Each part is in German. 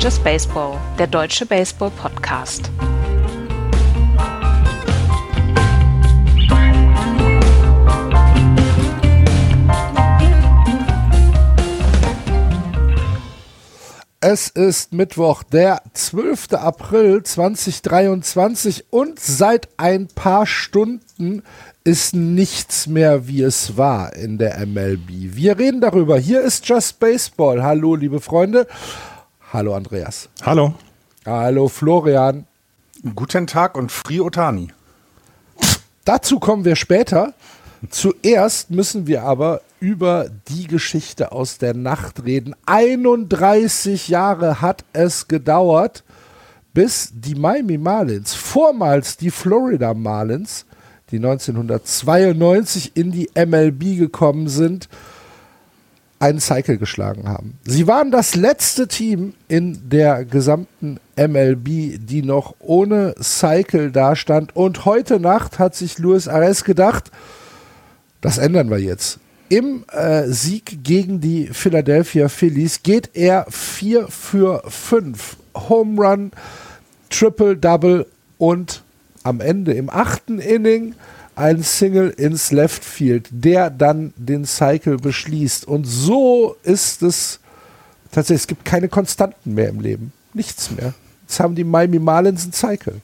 Just Baseball, der deutsche Baseball-Podcast. Es ist Mittwoch, der 12. April 2023 und seit ein paar Stunden ist nichts mehr, wie es war in der MLB. Wir reden darüber. Hier ist Just Baseball. Hallo, liebe Freunde. Hallo, Andreas. Hallo. Hallo, Florian. Guten Tag und Free Otani. Dazu kommen wir später. Zuerst müssen wir aber über die Geschichte aus der Nacht reden. 31 Jahre hat es gedauert, bis die Miami Marlins, vormals die Florida Marlins, die 1992 in die MLB gekommen sind, einen Cycle geschlagen haben. Sie waren das letzte Team in der gesamten MLB, die noch ohne Cycle dastand. Und heute Nacht hat sich Luis Ares gedacht, das ändern wir jetzt. Im äh, Sieg gegen die Philadelphia Phillies geht er 4 für 5. Home Run, Triple Double und am Ende im achten Inning ein Single ins Left Field, der dann den Cycle beschließt. Und so ist es tatsächlich, es gibt keine Konstanten mehr im Leben. Nichts mehr. Jetzt haben die Miami Marlins einen Cycle.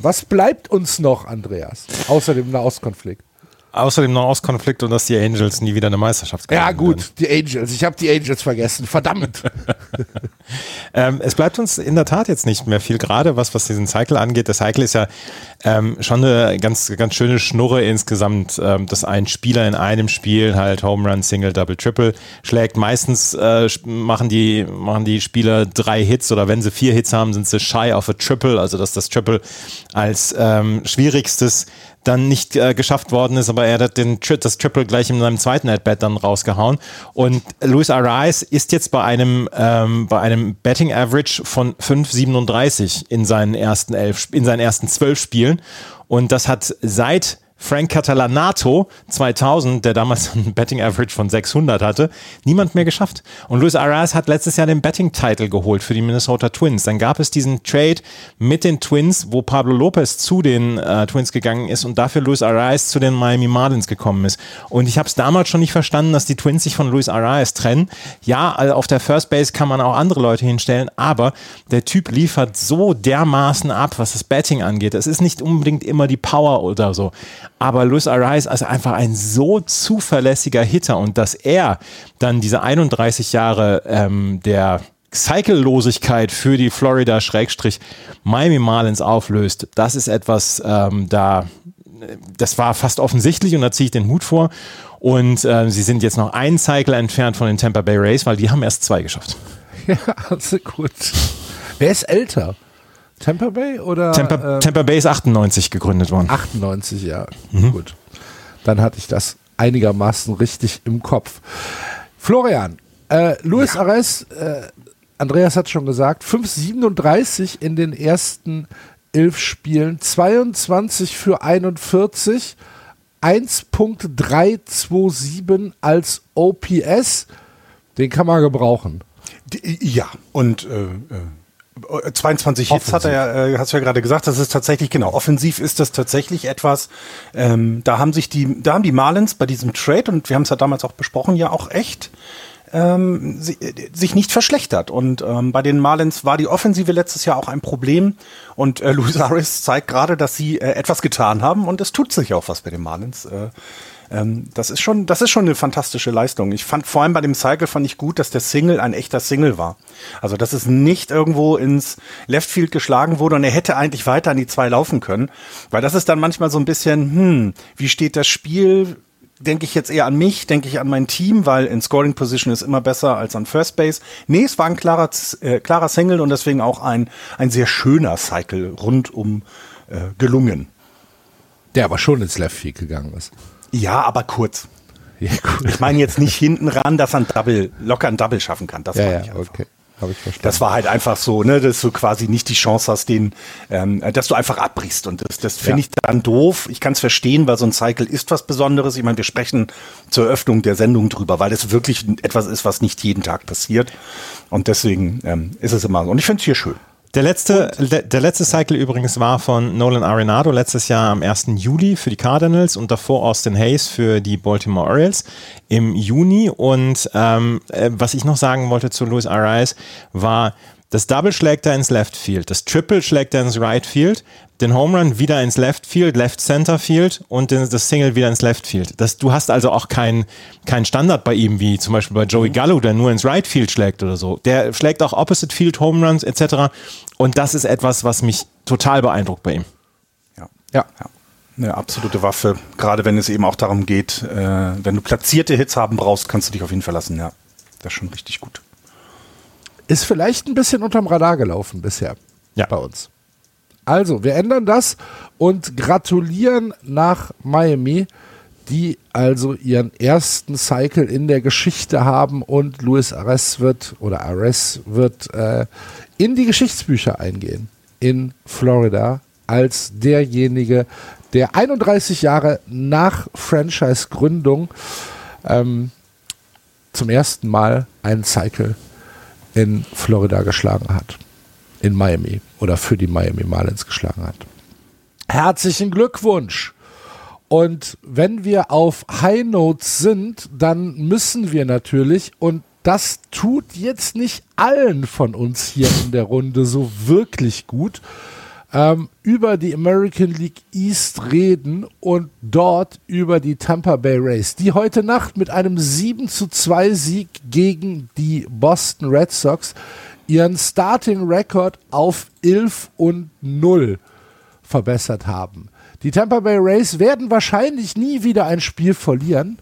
Was bleibt uns noch, Andreas, außer dem Nahostkonflikt? Außer dem Nahostkonflikt und dass die Angels nie wieder eine Meisterschaft gewinnen. Ja, gut, werden. die Angels. Ich habe die Angels vergessen. Verdammt. ähm, es bleibt uns in der Tat jetzt nicht mehr viel, gerade was, was diesen Cycle angeht. Der Cycle ist ja ähm, schon eine ganz, ganz schöne Schnurre insgesamt, ähm, dass ein Spieler in einem Spiel halt Home Run, Single, Double, Triple schlägt. Meistens äh, machen, die, machen die Spieler drei Hits oder wenn sie vier Hits haben, sind sie shy auf a Triple, also dass das Triple als ähm, schwierigstes dann nicht äh, geschafft worden ist, aber er hat den, das Triple gleich in seinem zweiten At-Bat dann rausgehauen. Und Luis Arraez ist jetzt bei einem, ähm, bei einem Betting Average von 5,37 in seinen ersten elf, in seinen ersten zwölf Spielen. Und das hat seit Frank Catalanato 2000, der damals ein Betting Average von 600 hatte, niemand mehr geschafft. Und Luis Arraez hat letztes Jahr den Betting Title geholt für die Minnesota Twins. Dann gab es diesen Trade mit den Twins, wo Pablo Lopez zu den äh, Twins gegangen ist und dafür Luis Arraez zu den Miami Marlins gekommen ist. Und ich habe es damals schon nicht verstanden, dass die Twins sich von Luis Arraez trennen. Ja, also auf der First Base kann man auch andere Leute hinstellen, aber der Typ liefert so dermaßen ab, was das Betting angeht. Es ist nicht unbedingt immer die Power oder so. Aber Luis Arias ist einfach ein so zuverlässiger Hitter und dass er dann diese 31 Jahre ähm, der Cycle-Losigkeit für die Florida-Miami Marlins auflöst, das ist etwas, ähm, da, das war fast offensichtlich und da ziehe ich den Hut vor. Und äh, sie sind jetzt noch einen Cycle entfernt von den Tampa Bay Rays, weil die haben erst zwei geschafft. Ja, also gut. Wer ist älter? Tampa Bay oder? Tampa, ähm, Tampa Bay ist 98 gegründet worden. 98, ja. Mhm. Gut. Dann hatte ich das einigermaßen richtig im Kopf. Florian, äh, Luis ja. Ares, äh, Andreas hat schon gesagt, 5,37 in den ersten elf Spielen, 22 für 41, 1.327 als OPS. Den kann man gebrauchen. Ja, und äh, äh 22 Hits hat er ja, äh, hast du ja gerade gesagt, das ist tatsächlich, genau, offensiv ist das tatsächlich etwas, ähm, da haben sich die, da haben die Marlins bei diesem Trade, und wir haben es ja damals auch besprochen, ja auch echt ähm, sie, sich nicht verschlechtert. Und ähm, bei den Marlins war die Offensive letztes Jahr auch ein Problem. Und äh, Luis Harris zeigt gerade, dass sie äh, etwas getan haben und es tut sich auch was bei den Marlins. Äh, ähm, das ist schon, das ist schon eine fantastische Leistung. Ich fand vor allem bei dem Cycle fand ich gut, dass der Single ein echter Single war. Also dass es nicht irgendwo ins Left Field geschlagen wurde und er hätte eigentlich weiter an die zwei laufen können, weil das ist dann manchmal so ein bisschen, hm, wie steht das Spiel? Denke ich jetzt eher an mich, denke ich an mein Team, weil in Scoring Position ist immer besser als an First Base. Nee, es war ein klarer, äh, klarer Single und deswegen auch ein, ein sehr schöner Cycle rundum äh, gelungen. Der aber schon ins Left Field gegangen ist. Ja, aber kurz. Ja, cool. Ich meine jetzt nicht hinten ran, dass er ein Double, locker ein Double schaffen kann. Das ja, ja, okay. Habe ich verstanden. Das war halt einfach so, ne, dass du quasi nicht die Chance hast, den, ähm, dass du einfach abbrichst. Und das, das finde ja. ich dann doof. Ich kann es verstehen, weil so ein Cycle ist was Besonderes. Ich meine, wir sprechen zur Eröffnung der Sendung drüber, weil es wirklich etwas ist, was nicht jeden Tag passiert. Und deswegen ähm, ist es immer so. Und ich finde es hier schön. Der letzte, der, der letzte Cycle übrigens war von Nolan Arenado letztes Jahr am 1. Juli für die Cardinals und davor Austin Hayes für die Baltimore Orioles im Juni. Und ähm, äh, was ich noch sagen wollte zu Luis Arias war, das Double schlägt er ins Left Field, das Triple schlägt er ins Right Field, den Home Run wieder ins Left Field, Left Center Field und den, das Single wieder ins Left Field. Das, du hast also auch keinen kein Standard bei ihm, wie zum Beispiel bei Joey Gallo, der nur ins Right Field schlägt oder so. Der schlägt auch Opposite Field Home Runs etc. Und das ist etwas, was mich total beeindruckt bei ihm. Ja, ja. ja. Eine absolute Waffe, gerade wenn es eben auch darum geht, äh, wenn du platzierte Hits haben brauchst, kannst du dich auf ihn verlassen. Ja, das ist schon richtig gut. Ist vielleicht ein bisschen unterm Radar gelaufen bisher ja. bei uns. Also, wir ändern das und gratulieren nach Miami, die also ihren ersten Cycle in der Geschichte haben und Luis Ares wird oder Ares wird äh, in die Geschichtsbücher eingehen in Florida als derjenige, der 31 Jahre nach Franchise-Gründung ähm, zum ersten Mal einen Cycle in Florida geschlagen hat. In Miami oder für die Miami Marlins geschlagen hat. Herzlichen Glückwunsch! Und wenn wir auf High Notes sind, dann müssen wir natürlich, und das tut jetzt nicht allen von uns hier in der Runde so wirklich gut, ähm, über die American League East reden und dort über die Tampa Bay Rays, die heute Nacht mit einem 7 zu 2 Sieg gegen die Boston Red Sox ihren Starting Record auf 11 und 0 verbessert haben. Die Tampa Bay Rays werden wahrscheinlich nie wieder ein Spiel verlieren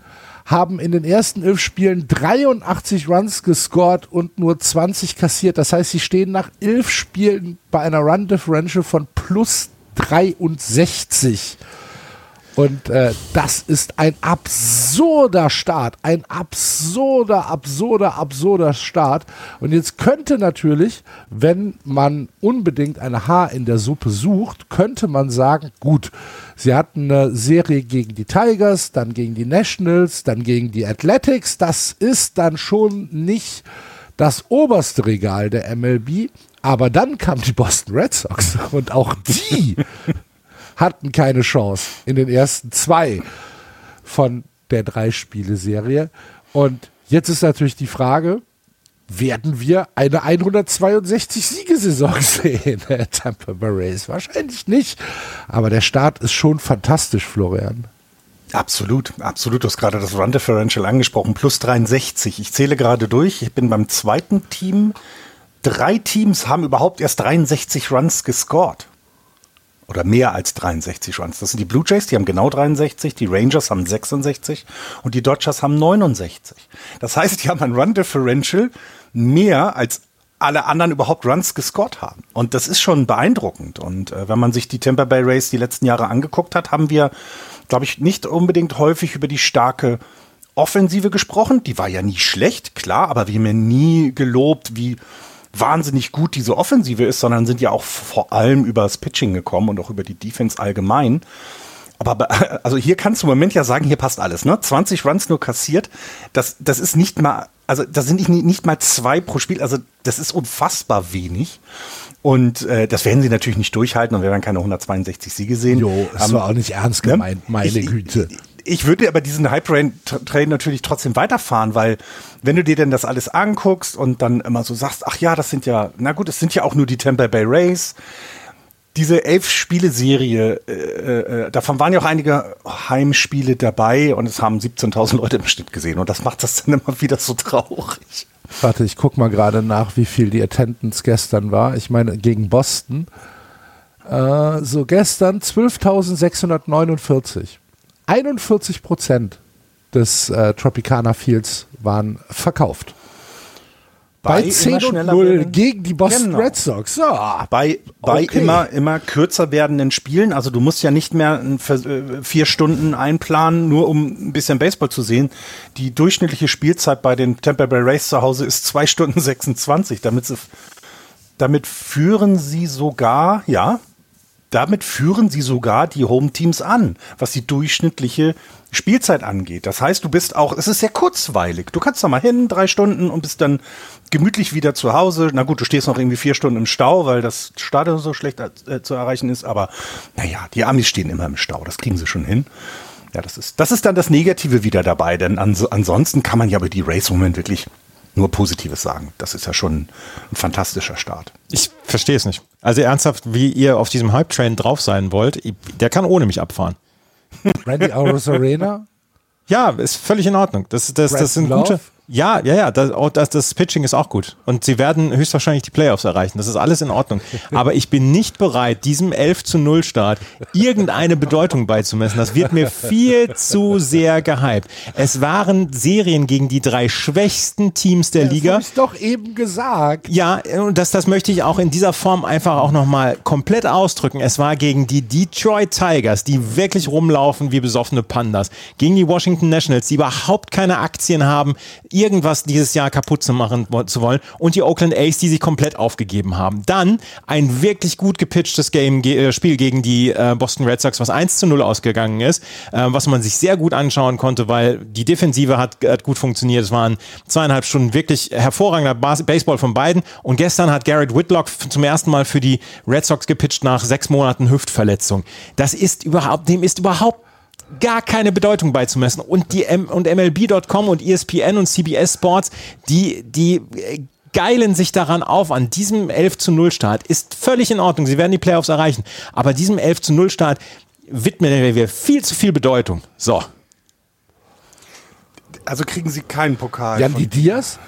haben in den ersten elf Spielen 83 Runs gescored und nur 20 kassiert. Das heißt, sie stehen nach elf Spielen bei einer Run Differential von plus 63. Und äh, das ist ein absurder Start. Ein absurder, absurder, absurder Start. Und jetzt könnte natürlich, wenn man unbedingt eine Haar in der Suppe sucht, könnte man sagen, gut, sie hatten eine Serie gegen die Tigers, dann gegen die Nationals, dann gegen die Athletics. Das ist dann schon nicht das oberste Regal der MLB. Aber dann kam die Boston Red Sox und auch die hatten keine Chance in den ersten zwei von der Drei-Spiele-Serie. Und jetzt ist natürlich die Frage, werden wir eine 162-Siegesaison sehen, der Tampa Bay Rays? Wahrscheinlich nicht. Aber der Start ist schon fantastisch, Florian. Absolut, absolut. Du hast gerade das Run Differential angesprochen. Plus 63. Ich zähle gerade durch. Ich bin beim zweiten Team. Drei Teams haben überhaupt erst 63 Runs gescored oder mehr als 63 Runs. Das sind die Blue Jays, die haben genau 63, die Rangers haben 66 und die Dodgers haben 69. Das heißt, die haben ein Run Differential mehr als alle anderen überhaupt Runs gescored haben. Und das ist schon beeindruckend. Und äh, wenn man sich die Tampa Bay Rays die letzten Jahre angeguckt hat, haben wir, glaube ich, nicht unbedingt häufig über die starke Offensive gesprochen. Die war ja nie schlecht, klar, aber wir haben ja nie gelobt, wie wahnsinnig gut diese Offensive ist, sondern sind ja auch vor allem über das Pitching gekommen und auch über die Defense allgemein. Aber also hier kannst du im Moment ja sagen, hier passt alles, ne? 20 Runs nur kassiert, das, das ist nicht mal, also das sind nicht, nicht mal zwei pro Spiel, also das ist unfassbar wenig. Und äh, das werden sie natürlich nicht durchhalten und wir werden keine 162 Siege sehen. Jo, das ähm, war auch nicht ernst gemeint, ne? meine ich, Güte. Ich, würde aber diesen Hype-Train natürlich trotzdem weiterfahren, weil wenn du dir denn das alles anguckst und dann immer so sagst, ach ja, das sind ja, na gut, es sind ja auch nur die Tampa Bay Rays. Diese elf-Spiele-Serie, äh, äh, davon waren ja auch einige Heimspiele dabei und es haben 17.000 Leute im Schnitt gesehen und das macht das dann immer wieder so traurig. Warte, ich guck mal gerade nach, wie viel die Attendance gestern war. Ich meine, gegen Boston. Äh, so gestern 12.649. 41 Prozent des äh, Tropicana Fields waren verkauft. Bei, bei 10 und 0 gegen die Boston genau. Red Sox. Ja. Bei, bei okay. immer, immer kürzer werdenden Spielen. Also du musst ja nicht mehr äh, vier Stunden einplanen, nur um ein bisschen Baseball zu sehen. Die durchschnittliche Spielzeit bei den Tampa Bay Rays zu Hause ist 2 Stunden 26. Damit, sie, damit führen sie sogar, ja, damit führen sie sogar die Home-Teams an, was die durchschnittliche Spielzeit angeht. Das heißt, du bist auch, es ist sehr kurzweilig. Du kannst da mal hin, drei Stunden und bist dann gemütlich wieder zu Hause. Na gut, du stehst noch irgendwie vier Stunden im Stau, weil das Stadion so schlecht äh, zu erreichen ist. Aber naja, die Amis stehen immer im Stau. Das kriegen sie schon hin. Ja, das ist, das ist dann das Negative wieder dabei, denn ans ansonsten kann man ja über die Race-Moment wirklich nur Positives sagen. Das ist ja schon ein fantastischer Start. Ich verstehe es nicht. Also ernsthaft, wie ihr auf diesem Hype-Train drauf sein wollt, der kann ohne mich abfahren. Randy Arena? Ja, ist völlig in Ordnung. Das, das, das sind gute. Ja, ja, ja, das, das, das Pitching ist auch gut. Und sie werden höchstwahrscheinlich die Playoffs erreichen. Das ist alles in Ordnung. Aber ich bin nicht bereit, diesem 11 zu 0 Start irgendeine Bedeutung beizumessen. Das wird mir viel zu sehr gehypt. Es waren Serien gegen die drei schwächsten Teams der das Liga. Das habe doch eben gesagt. Ja, und das, das möchte ich auch in dieser Form einfach auch nochmal komplett ausdrücken. Es war gegen die Detroit Tigers, die wirklich rumlaufen wie besoffene Pandas. Gegen die Washington Nationals, die überhaupt keine Aktien haben irgendwas dieses Jahr kaputt zu machen zu wollen und die Oakland A's, die sich komplett aufgegeben haben. Dann ein wirklich gut gepitchtes Game, äh, Spiel gegen die äh, Boston Red Sox, was 1 zu 0 ausgegangen ist, äh, was man sich sehr gut anschauen konnte, weil die Defensive hat, hat gut funktioniert. Es waren zweieinhalb Stunden wirklich hervorragender Bas Baseball von beiden und gestern hat Garrett Whitlock zum ersten Mal für die Red Sox gepitcht nach sechs Monaten Hüftverletzung. Das ist überhaupt, dem ist überhaupt gar keine Bedeutung beizumessen. Und die M und MLB.com und ESPN und CBS Sports, die, die äh, geilen sich daran auf, an diesem 11 zu 0 Start ist völlig in Ordnung. Sie werden die Playoffs erreichen. Aber diesem 11 zu 0 Start widmen wir viel zu viel Bedeutung. So. Also kriegen sie keinen Pokal. Jan die Diaz?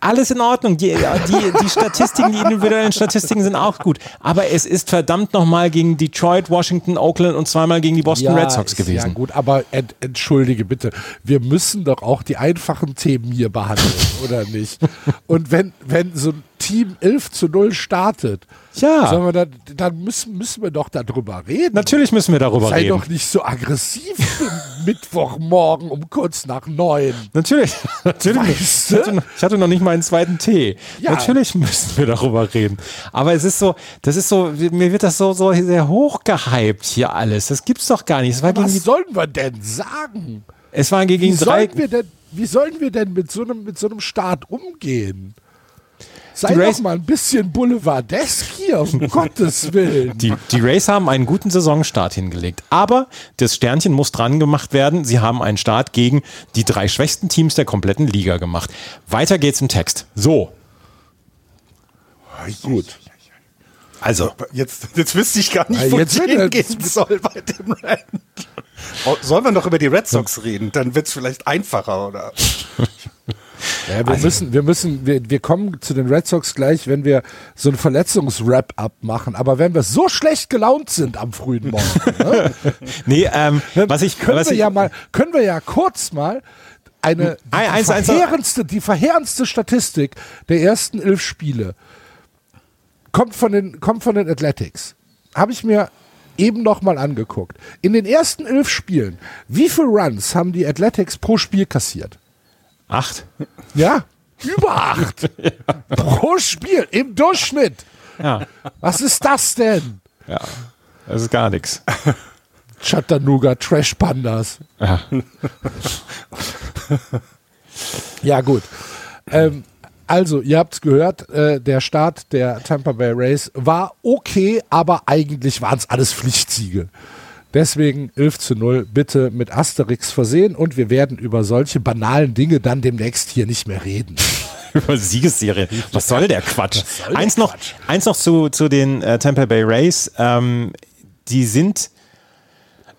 Alles in Ordnung. Die, die, die Statistiken, die individuellen Statistiken sind auch gut. Aber es ist verdammt nochmal gegen Detroit, Washington, Oakland und zweimal gegen die Boston ja, Red Sox gewesen. Ja, gut, aber ent, entschuldige bitte. Wir müssen doch auch die einfachen Themen hier behandeln, oder nicht? Und wenn, wenn so ein Team 11 zu 0 startet, ja. wir da, dann müssen, müssen wir doch darüber reden. Natürlich müssen wir darüber Sei reden. Sei doch nicht so aggressiv Mittwochmorgen um kurz nach neun. Natürlich. Natürlich. Weißt du? ich, hatte noch, ich, hatte noch, nicht meinen zweiten Tee. Ja. Natürlich müssen wir darüber reden. Aber es ist so, das ist so, mir wird das so, so sehr hochgehypt hier alles. Das gibt's doch gar nicht. Was sollen wir denn sagen? Es war gegen wie drei. Sollen wir denn, wie sollen wir denn mit so einem, mit so einem Start umgehen? Sei die doch mal ein bisschen Boulevardesk hier, um Gottes Willen. Die, die Rays haben einen guten Saisonstart hingelegt. Aber das Sternchen muss dran gemacht werden. Sie haben einen Start gegen die drei schwächsten Teams der kompletten Liga gemacht. Weiter geht's im Text. So. Gut. Also, jetzt, jetzt wüsste ich gar nicht, wo es hingehen soll bei dem Rennen. Sollen wir noch über die Red Sox reden? Dann wird es vielleicht einfacher, oder? Ja, wir also, müssen, wir müssen, wir, wir kommen zu den Red Sox gleich, wenn wir so ein Verletzungswrap-up machen. Aber wenn wir so schlecht gelaunt sind am frühen Morgen, ne? nee, ähm, was ich, können was wir ich, ja mal, können wir ja kurz mal eine die, eins, verheerendste, die verheerendste Statistik der ersten elf Spiele kommt von den, kommt von den Athletics. Habe ich mir eben noch mal angeguckt. In den ersten elf Spielen, wie viele Runs haben die Athletics pro Spiel kassiert? Acht? Ja, über acht. ja. Pro Spiel, im Durchschnitt. Ja. Was ist das denn? Ja, das ist gar nichts. Chattanooga Trash Pandas. Ja, ja gut. Ähm, also, ihr habt es gehört, äh, der Start der Tampa Bay Race war okay, aber eigentlich waren es alles Pflichtsiege. Deswegen 11 zu 0 bitte mit Asterix versehen und wir werden über solche banalen Dinge dann demnächst hier nicht mehr reden. über Siegesserie. Was soll der Quatsch? Soll eins, der noch, Quatsch? eins noch zu, zu den äh, Tampa Bay Rays. Ähm, die sind,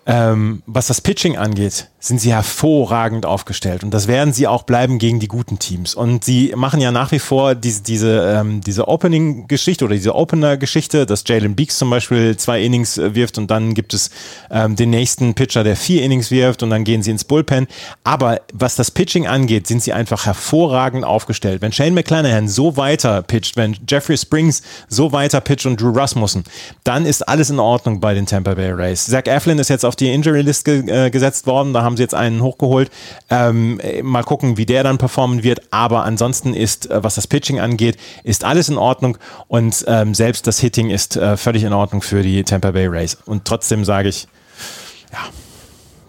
ähm, was das Pitching angeht, sind sie hervorragend aufgestellt und das werden sie auch bleiben gegen die guten Teams. Und sie machen ja nach wie vor diese, diese, ähm, diese Opening-Geschichte oder diese Opener-Geschichte, dass Jalen Beeks zum Beispiel zwei Innings äh, wirft und dann gibt es ähm, den nächsten Pitcher, der vier Innings wirft und dann gehen sie ins Bullpen. Aber was das Pitching angeht, sind sie einfach hervorragend aufgestellt. Wenn Shane McClanahan so weiter pitcht, wenn Jeffrey Springs so weiter pitcht und Drew Rasmussen, dann ist alles in Ordnung bei den Tampa Bay Rays. Zach Eflin ist jetzt auf die Injury-List ge äh, gesetzt worden, da haben haben sie jetzt einen hochgeholt. Ähm, mal gucken, wie der dann performen wird. Aber ansonsten ist, äh, was das Pitching angeht, ist alles in Ordnung und ähm, selbst das Hitting ist äh, völlig in Ordnung für die Tampa Bay Rays. Und trotzdem sage ich, ja,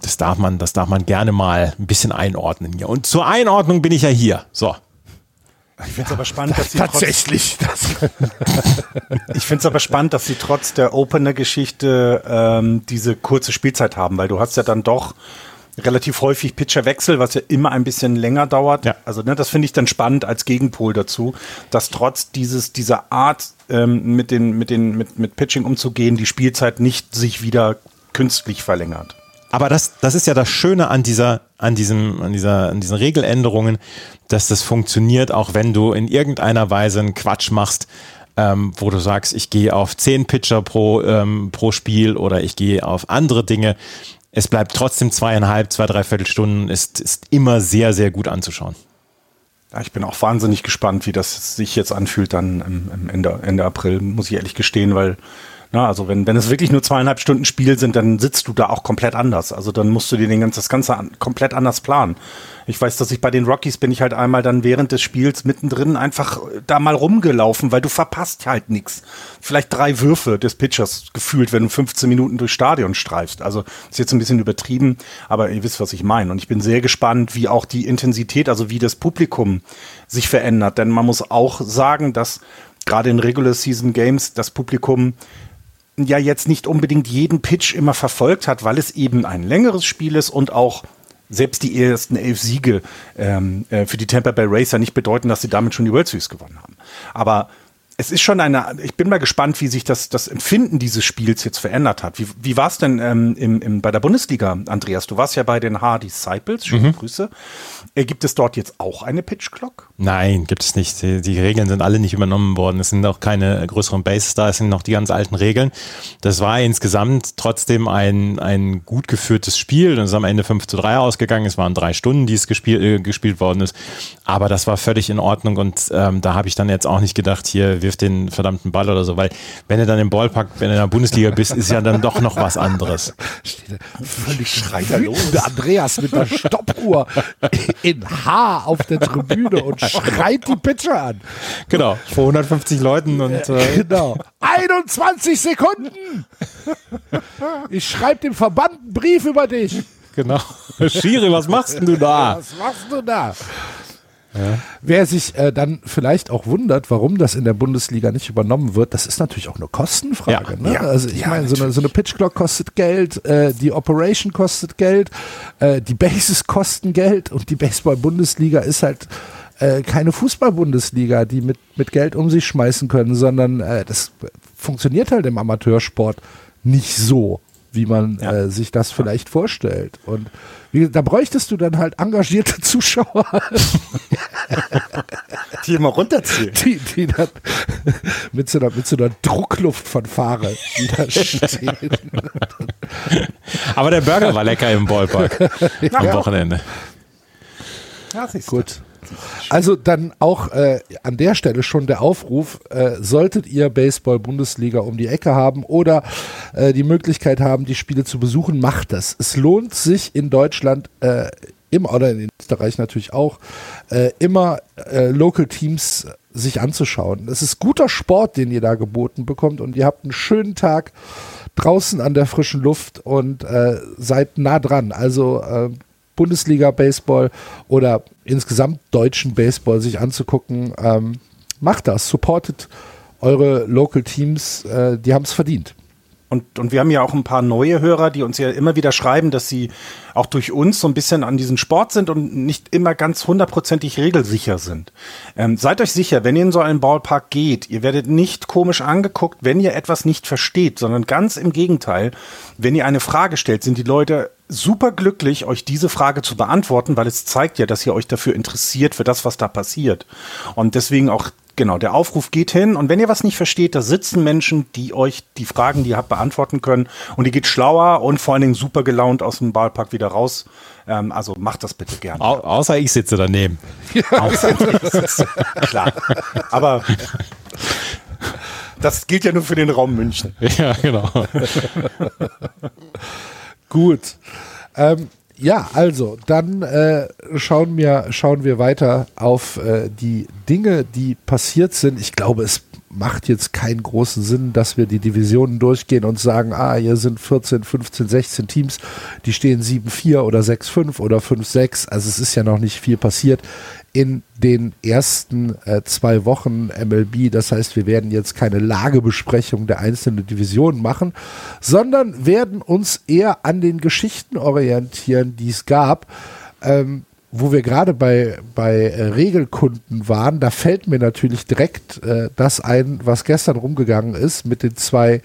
das darf man, das darf man gerne mal ein bisschen einordnen hier. Und zur Einordnung bin ich ja hier. So. Ich finde es aber spannend, dass sie Tatsächlich. ich finde es aber spannend, dass sie trotz der Opener-Geschichte ähm, diese kurze Spielzeit haben, weil du hast ja dann doch relativ häufig Pitcherwechsel, was ja immer ein bisschen länger dauert. Ja. Also ne, das finde ich dann spannend als Gegenpol dazu, dass trotz dieses dieser Art ähm, mit den mit den mit mit Pitching umzugehen, die Spielzeit nicht sich wieder künstlich verlängert. Aber das, das ist ja das Schöne an dieser, an diesem, an dieser, an diesen Regeländerungen, dass das funktioniert, auch wenn du in irgendeiner Weise einen Quatsch machst, ähm, wo du sagst, ich gehe auf zehn Pitcher pro, ähm, pro Spiel oder ich gehe auf andere Dinge. Es bleibt trotzdem zweieinhalb, zwei, dreiviertel Stunden, ist, ist immer sehr, sehr gut anzuschauen. Ja, ich bin auch wahnsinnig gespannt, wie das sich jetzt anfühlt dann Ende, Ende April, muss ich ehrlich gestehen, weil na, also wenn, wenn es wirklich nur zweieinhalb Stunden Spiel sind, dann sitzt du da auch komplett anders. Also dann musst du dir den ganzen, das Ganze an, komplett anders planen. Ich weiß, dass ich bei den Rockies bin ich halt einmal dann während des Spiels mittendrin einfach da mal rumgelaufen, weil du verpasst halt nichts. Vielleicht drei Würfe des Pitchers gefühlt, wenn du 15 Minuten durchs Stadion streifst. Also ist jetzt ein bisschen übertrieben, aber ihr wisst, was ich meine. Und ich bin sehr gespannt, wie auch die Intensität, also wie das Publikum sich verändert. Denn man muss auch sagen, dass gerade in Regular Season Games das Publikum ja jetzt nicht unbedingt jeden Pitch immer verfolgt hat, weil es eben ein längeres Spiel ist und auch selbst die ersten elf Siege ähm, äh, für die Tampa Bay Racer nicht bedeuten, dass sie damit schon die World Series gewonnen haben. Aber es ist schon eine, ich bin mal gespannt, wie sich das, das Empfinden dieses Spiels jetzt verändert hat. Wie, wie war es denn ähm, im, im, bei der Bundesliga, Andreas? Du warst ja bei den Hardy Disciples, schöne mhm. Grüße. Äh, gibt es dort jetzt auch eine Pitch Clock? Nein, gibt es nicht. Die, die, Regeln sind alle nicht übernommen worden. Es sind auch keine größeren Bases da, es sind noch die ganz alten Regeln. Das war insgesamt trotzdem ein, ein gut geführtes Spiel. Es ist am Ende 5 zu 3 ausgegangen. Es waren drei Stunden, die es gespielt, äh, gespielt worden ist. Aber das war völlig in Ordnung und ähm, da habe ich dann jetzt auch nicht gedacht, hier wirf den verdammten Ball oder so, weil wenn du dann im Ballpark, wenn du in der Bundesliga bist, ist ja dann doch noch was anderes. Völlig schreiterlos. Der Andreas mit der Stoppuhr in Haar auf der Tribüne und schreit die Pitcher an. Genau, vor 150 Leuten und. Äh genau. 21 Sekunden! Ich schreibe dem Verband einen Brief über dich. Genau. Schiri, was machst denn du da? Was machst du da? Ja. Wer sich äh, dann vielleicht auch wundert, warum das in der Bundesliga nicht übernommen wird, das ist natürlich auch eine Kostenfrage. Ja. Ne? Ja. Also ich meine, so eine, so eine Pitch Clock kostet Geld, äh, die Operation kostet Geld, äh, die Bases kosten Geld und die Baseball-Bundesliga ist halt äh, keine Fußball-Bundesliga, die mit, mit Geld um sich schmeißen können, sondern äh, das funktioniert halt im Amateursport nicht so wie man äh, sich das vielleicht vorstellt. Und wie, da bräuchtest du dann halt engagierte Zuschauer. die immer runterziehen. Die, die dann mit so einer, mit so einer Druckluftfanfare, die da stehen. Aber der Burger war lecker im Ballpark am ja. Wochenende. Ja, Gut. Also dann auch äh, an der Stelle schon der Aufruf, äh, solltet ihr Baseball-Bundesliga um die Ecke haben oder äh, die Möglichkeit haben, die Spiele zu besuchen, macht das. Es lohnt sich in Deutschland äh, immer, oder in Österreich natürlich auch, äh, immer äh, Local Teams sich anzuschauen. Es ist guter Sport, den ihr da geboten bekommt und ihr habt einen schönen Tag draußen an der frischen Luft und seid nah dran. Also Bundesliga Baseball oder insgesamt deutschen Baseball sich anzugucken, ähm, macht das, supportet eure Local Teams, äh, die haben es verdient. Und, und wir haben ja auch ein paar neue Hörer, die uns ja immer wieder schreiben, dass sie auch durch uns so ein bisschen an diesen Sport sind und nicht immer ganz hundertprozentig regelsicher sind. Ähm, seid euch sicher, wenn ihr in so einen Ballpark geht, ihr werdet nicht komisch angeguckt, wenn ihr etwas nicht versteht, sondern ganz im Gegenteil, wenn ihr eine Frage stellt, sind die Leute super glücklich, euch diese Frage zu beantworten, weil es zeigt ja, dass ihr euch dafür interessiert, für das, was da passiert. Und deswegen auch Genau, der Aufruf geht hin und wenn ihr was nicht versteht, da sitzen Menschen, die euch die Fragen, die ihr habt, beantworten können und ihr geht schlauer und vor allen Dingen super gelaunt aus dem Ballpark wieder raus. Ähm, also macht das bitte gerne. Au außer ich sitze daneben. außer ich sitze. Klar. Aber das gilt ja nur für den Raum München. Ja, genau. Gut. Ähm, Ja, also, dann äh, schauen, wir, schauen wir weiter auf äh, die Dinge, die passiert sind. Ich glaube, es macht jetzt keinen großen Sinn, dass wir die Divisionen durchgehen und sagen, ah, hier sind 14, 15, 16 Teams, die stehen 7-4 oder 6-5 oder 5-6. Also es ist ja noch nicht viel passiert in den ersten äh, zwei Wochen MLB. Das heißt, wir werden jetzt keine Lagebesprechung der einzelnen Divisionen machen, sondern werden uns eher an den Geschichten orientieren, die es gab. Ähm, wo wir gerade bei, bei äh, Regelkunden waren, da fällt mir natürlich direkt äh, das ein, was gestern rumgegangen ist mit den zwei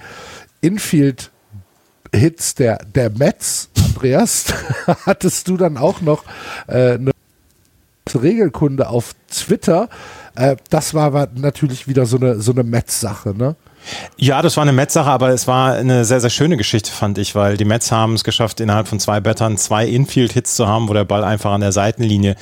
Infield-Hits der, der Mets. Andreas, hattest du dann auch noch äh, eine Regelkunde auf Twitter? Äh, das war natürlich wieder so eine, so eine Mets-Sache, ne? Ja, das war eine Metz-Sache, aber es war eine sehr, sehr schöne Geschichte, fand ich, weil die Mets haben es geschafft, innerhalb von zwei Battern zwei Infield-Hits zu haben, wo der Ball einfach an der Seitenlinie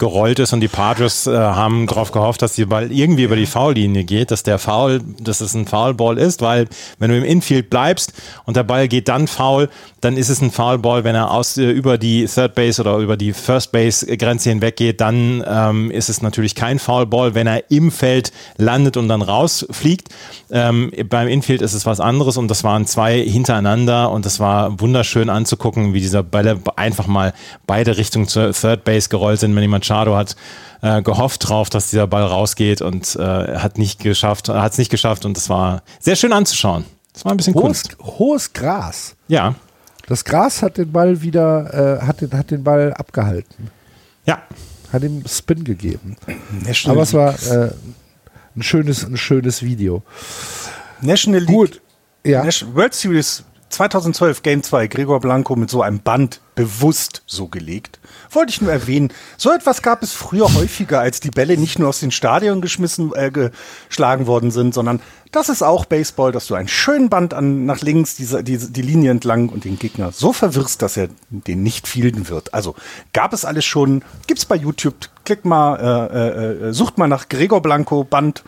gerollt ist und die Padres äh, haben darauf gehofft, dass die Ball irgendwie über die Foullinie geht, dass der Foul, dass es ein Foulball ist, weil wenn du im Infield bleibst und der Ball geht dann foul, dann ist es ein Foulball. Wenn er aus äh, über die Third Base oder über die First Base Grenze hinweg geht, dann ähm, ist es natürlich kein Foulball. Wenn er im Feld landet und dann rausfliegt, ähm, beim Infield ist es was anderes und das waren zwei hintereinander und das war wunderschön anzugucken, wie dieser Bälle einfach mal beide Richtungen zur Third Base gerollt sind, wenn jemand Machado hat äh, gehofft drauf, dass dieser Ball rausgeht und äh, hat nicht geschafft, hat es nicht geschafft und es war sehr schön anzuschauen. Das war ein bisschen hohes, Kunst. Hohes Gras. Ja. Das Gras hat den Ball wieder, äh, hat, den, hat den Ball abgehalten. Ja. Hat ihm Spin gegeben. Aber es war äh, ein, schönes, ein schönes Video. National League. Gut. Ja. World Series 2012 Game 2, Gregor Blanco mit so einem Band bewusst so gelegt. Wollte ich nur erwähnen. So etwas gab es früher häufiger, als die Bälle nicht nur aus den Stadien geschmissen, äh, geschlagen worden sind, sondern das ist auch Baseball, dass du einen schönen Band an, nach links, diese, diese, die Linie entlang und den Gegner so verwirrst, dass er den nicht fielden wird. Also gab es alles schon, gibt's bei YouTube, klick mal, äh, äh, äh sucht mal nach Gregor Blanco Band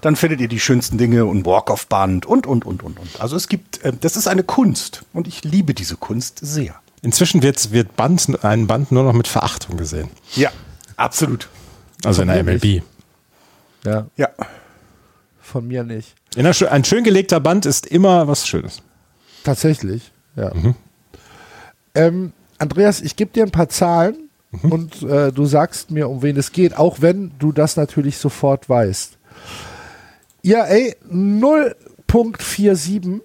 dann findet ihr die schönsten Dinge und Walk-off-Band und, und, und, und, und. Also es gibt, äh, das ist eine Kunst und ich liebe diese Kunst sehr. Inzwischen wird, wird Band, ein Band nur noch mit Verachtung gesehen. Ja, absolut. Also in der MLB. Ja. Ja. Von mir nicht. Der, ein schön gelegter Band ist immer was Schönes. Tatsächlich, ja. Mhm. Ähm, Andreas, ich gebe dir ein paar Zahlen mhm. und äh, du sagst mir, um wen es geht, auch wenn du das natürlich sofort weißt. Ja, ey, 0.47,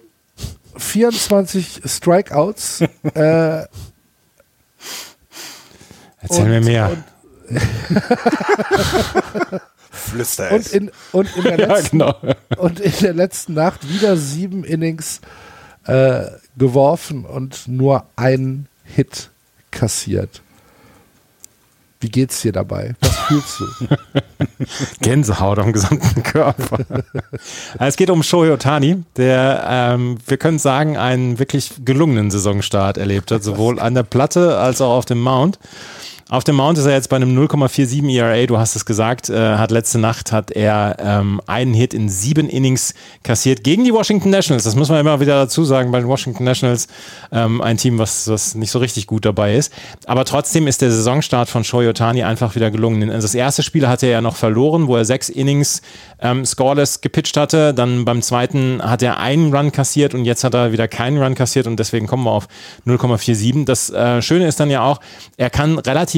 24 Strikeouts. äh, Erzähl und, mir mehr. Und, Flüster und in, und, in der letzten, ja, genau. und in der letzten Nacht wieder sieben Innings äh, geworfen und nur ein Hit kassiert. Wie geht's dir dabei? Was fühlst du? Gänsehaut am gesamten Körper. es geht um Shohei Otani, der, ähm, wir können sagen, einen wirklich gelungenen Saisonstart erlebt hat, sowohl an der Platte als auch auf dem Mount. Auf dem Mount ist er jetzt bei einem 0,47 ERA, du hast es gesagt, äh, hat letzte Nacht hat er ähm, einen Hit in sieben Innings kassiert gegen die Washington Nationals. Das muss man immer wieder dazu sagen, bei den Washington Nationals ähm, ein Team, was, was nicht so richtig gut dabei ist. Aber trotzdem ist der Saisonstart von Shohei Otani einfach wieder gelungen. Das erste Spiel hatte er ja noch verloren, wo er sechs Innings ähm, scoreless gepitcht hatte. Dann beim zweiten hat er einen Run kassiert und jetzt hat er wieder keinen Run kassiert und deswegen kommen wir auf 0,47. Das äh, Schöne ist dann ja auch, er kann relativ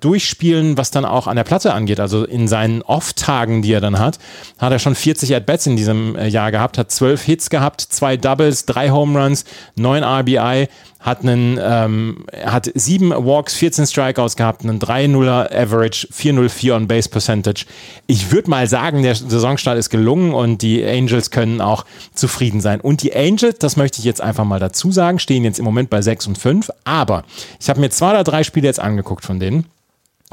durchspielen, was dann auch an der Platte angeht. Also in seinen Off-Tagen, die er dann hat, hat er schon 40 At-Bats in diesem äh, Jahr gehabt, hat 12 Hits gehabt, zwei Doubles, drei Home Runs, neun RBI hat einen, ähm, hat sieben Walks, 14 Strikeouts gehabt, einen 3-0er Average, 4-0-4 on Base Percentage. Ich würde mal sagen, der Saisonstart ist gelungen und die Angels können auch zufrieden sein. Und die Angels, das möchte ich jetzt einfach mal dazu sagen, stehen jetzt im Moment bei 6 und 5, aber ich habe mir zwei oder drei Spiele jetzt angeguckt von denen.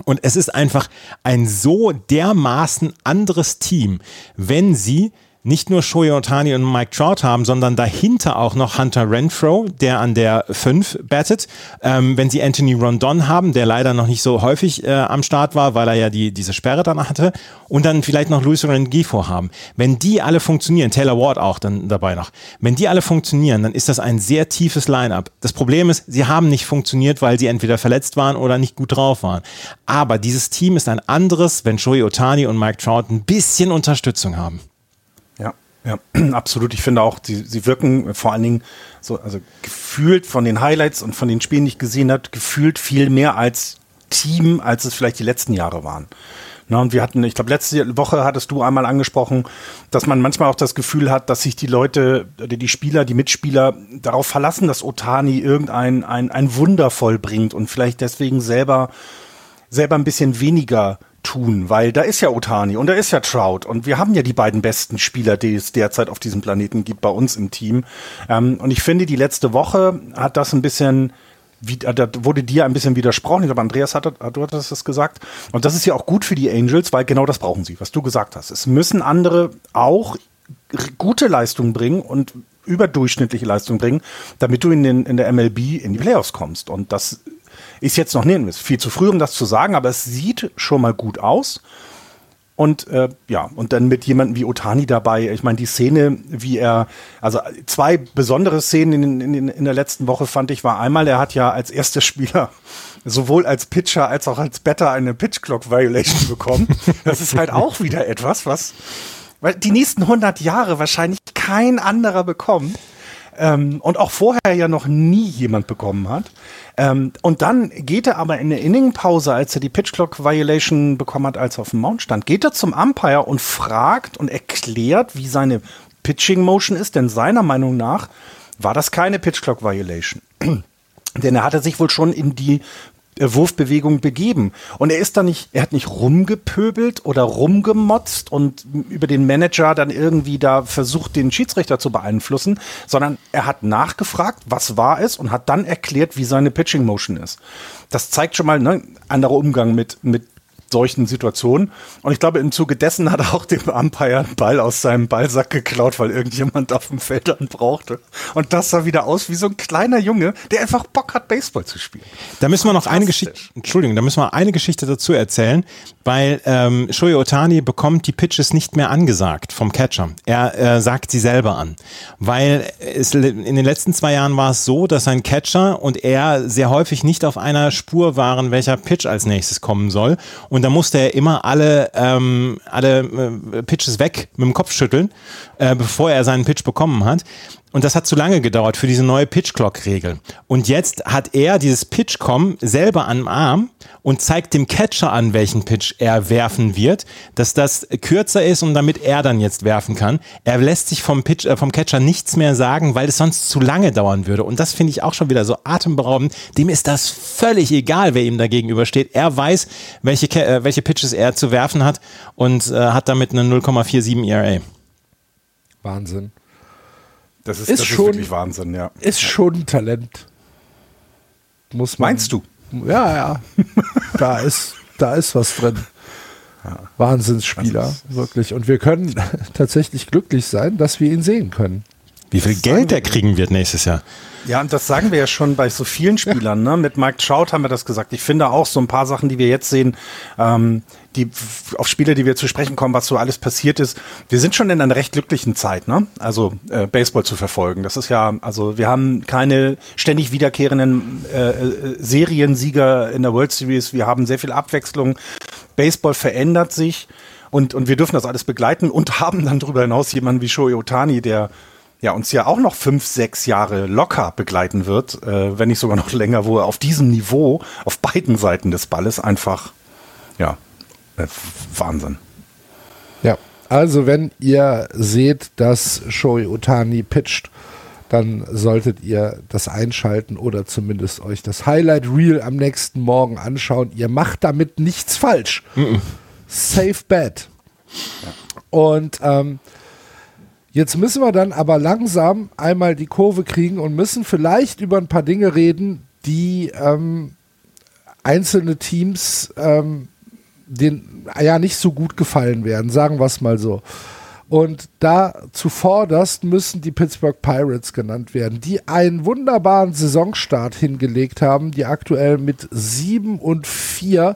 Und es ist einfach ein so dermaßen anderes Team, wenn sie nicht nur Shohei Otani und Mike Trout haben, sondern dahinter auch noch Hunter Renfro, der an der 5 battet. Ähm, wenn sie Anthony Rondon haben, der leider noch nicht so häufig äh, am Start war, weil er ja die, diese Sperre dann hatte. Und dann vielleicht noch Luis Rengifo haben. Wenn die alle funktionieren, Taylor Ward auch dann dabei noch, wenn die alle funktionieren, dann ist das ein sehr tiefes Line-up. Das Problem ist, sie haben nicht funktioniert, weil sie entweder verletzt waren oder nicht gut drauf waren. Aber dieses Team ist ein anderes, wenn Shohei Otani und Mike Trout ein bisschen Unterstützung haben. Ja, absolut. Ich finde auch, sie, sie wirken vor allen Dingen so, also gefühlt von den Highlights und von den Spielen, die ich gesehen habe, gefühlt viel mehr als Team, als es vielleicht die letzten Jahre waren. Na, und wir hatten, ich glaube, letzte Woche hattest du einmal angesprochen, dass man manchmal auch das Gefühl hat, dass sich die Leute, die Spieler, die Mitspieler darauf verlassen, dass Otani irgendein ein, ein Wunder vollbringt und vielleicht deswegen selber, selber ein bisschen weniger tun, weil da ist ja Otani und da ist ja Trout und wir haben ja die beiden besten Spieler, die es derzeit auf diesem Planeten gibt bei uns im Team. Ähm, und ich finde, die letzte Woche hat das ein bisschen wie, da wurde dir ein bisschen widersprochen. Ich glaube, Andreas hat, du hattest das gesagt. Und das ist ja auch gut für die Angels, weil genau das brauchen sie, was du gesagt hast. Es müssen andere auch gute Leistungen bringen und überdurchschnittliche Leistungen bringen, damit du in, den, in der MLB in die Playoffs kommst. Und das ist jetzt noch ist viel zu früh, um das zu sagen, aber es sieht schon mal gut aus. Und äh, ja, und dann mit jemandem wie Otani dabei. Ich meine, die Szene, wie er, also zwei besondere Szenen in, in, in der letzten Woche fand ich, war einmal, er hat ja als erster Spieler sowohl als Pitcher als auch als Better eine Pitch Clock Violation bekommen. Das ist halt auch wieder etwas, was weil die nächsten 100 Jahre wahrscheinlich kein anderer bekommt ähm, und auch vorher ja noch nie jemand bekommen hat. Ähm, und dann geht er aber in der Inningpause, als er die Pitch Clock Violation bekommen hat, als er auf dem Mount stand, geht er zum Umpire und fragt und erklärt, wie seine Pitching Motion ist, denn seiner Meinung nach war das keine Pitch Clock Violation. Denn er hatte sich wohl schon in die Wurfbewegung begeben. Und er ist da nicht, er hat nicht rumgepöbelt oder rumgemotzt und über den Manager dann irgendwie da versucht, den Schiedsrichter zu beeinflussen, sondern er hat nachgefragt, was war es und hat dann erklärt, wie seine Pitching Motion ist. Das zeigt schon mal, ne, anderer Umgang mit, mit solchen Situationen. Und ich glaube, im Zuge dessen hat er auch dem Umpire einen Ball aus seinem Ballsack geklaut, weil irgendjemand auf dem Feld dann brauchte. Und das sah wieder aus wie so ein kleiner Junge, der einfach Bock hat, Baseball zu spielen. Da müssen wir noch eine Geschichte, Entschuldigung, da müssen wir eine Geschichte dazu erzählen, weil ähm, Shohei Otani bekommt die Pitches nicht mehr angesagt vom Catcher. Er äh, sagt sie selber an, weil es in den letzten zwei Jahren war es so, dass sein Catcher und er sehr häufig nicht auf einer Spur waren, welcher Pitch als nächstes kommen soll. Und da musste er immer alle, ähm, alle äh, Pitches weg mit dem Kopf schütteln, äh, bevor er seinen Pitch bekommen hat. Und das hat zu lange gedauert für diese neue Pitch-Clock-Regel. Und jetzt hat er dieses Pitch-Com selber am Arm und zeigt dem Catcher an, welchen Pitch er werfen wird, dass das kürzer ist und damit er dann jetzt werfen kann. Er lässt sich vom, Pitch, äh, vom Catcher nichts mehr sagen, weil es sonst zu lange dauern würde. Und das finde ich auch schon wieder so atemberaubend. Dem ist das völlig egal, wer ihm da gegenübersteht. Er weiß, welche, äh, welche Pitches er zu werfen hat und äh, hat damit eine 0,47 ERA. Wahnsinn. Das ist, ist das schon, ist wirklich Wahnsinn, ja. Ist schon ein Talent. Muss man, Meinst du? Ja, ja. da ist, da ist was drin. Ja. Wahnsinnsspieler, ist, wirklich. Und wir können tatsächlich glücklich sein, dass wir ihn sehen können. Wie viel das Geld er kriegen wird nächstes Jahr. Ja, und das sagen wir ja schon bei so vielen Spielern. Ne? Mit Mike Trout haben wir das gesagt. Ich finde auch so ein paar Sachen, die wir jetzt sehen, ähm, die auf Spiele, die wir zu sprechen kommen, was so alles passiert ist. Wir sind schon in einer recht glücklichen Zeit, ne? Also äh, Baseball zu verfolgen. Das ist ja, also wir haben keine ständig wiederkehrenden äh, äh Seriensieger in der World Series. Wir haben sehr viel Abwechslung. Baseball verändert sich und und wir dürfen das alles begleiten und haben dann darüber hinaus jemanden wie Shohei Otani, der ja, uns ja auch noch fünf, sechs Jahre locker begleiten wird, äh, wenn nicht sogar noch länger, wo er auf diesem Niveau, auf beiden Seiten des Balles einfach, ja, äh, Wahnsinn. Ja, also wenn ihr seht, dass Shoei Otani pitcht, dann solltet ihr das einschalten oder zumindest euch das Highlight Reel am nächsten Morgen anschauen. Ihr macht damit nichts falsch. Mm -mm. Safe bet. Ja. Und ähm, Jetzt müssen wir dann aber langsam einmal die Kurve kriegen und müssen vielleicht über ein paar Dinge reden, die ähm, einzelne Teams ähm, den ja nicht so gut gefallen werden, sagen wir es mal so. Und da zuvorderst müssen die Pittsburgh Pirates genannt werden, die einen wunderbaren Saisonstart hingelegt haben, die aktuell mit 7 und 4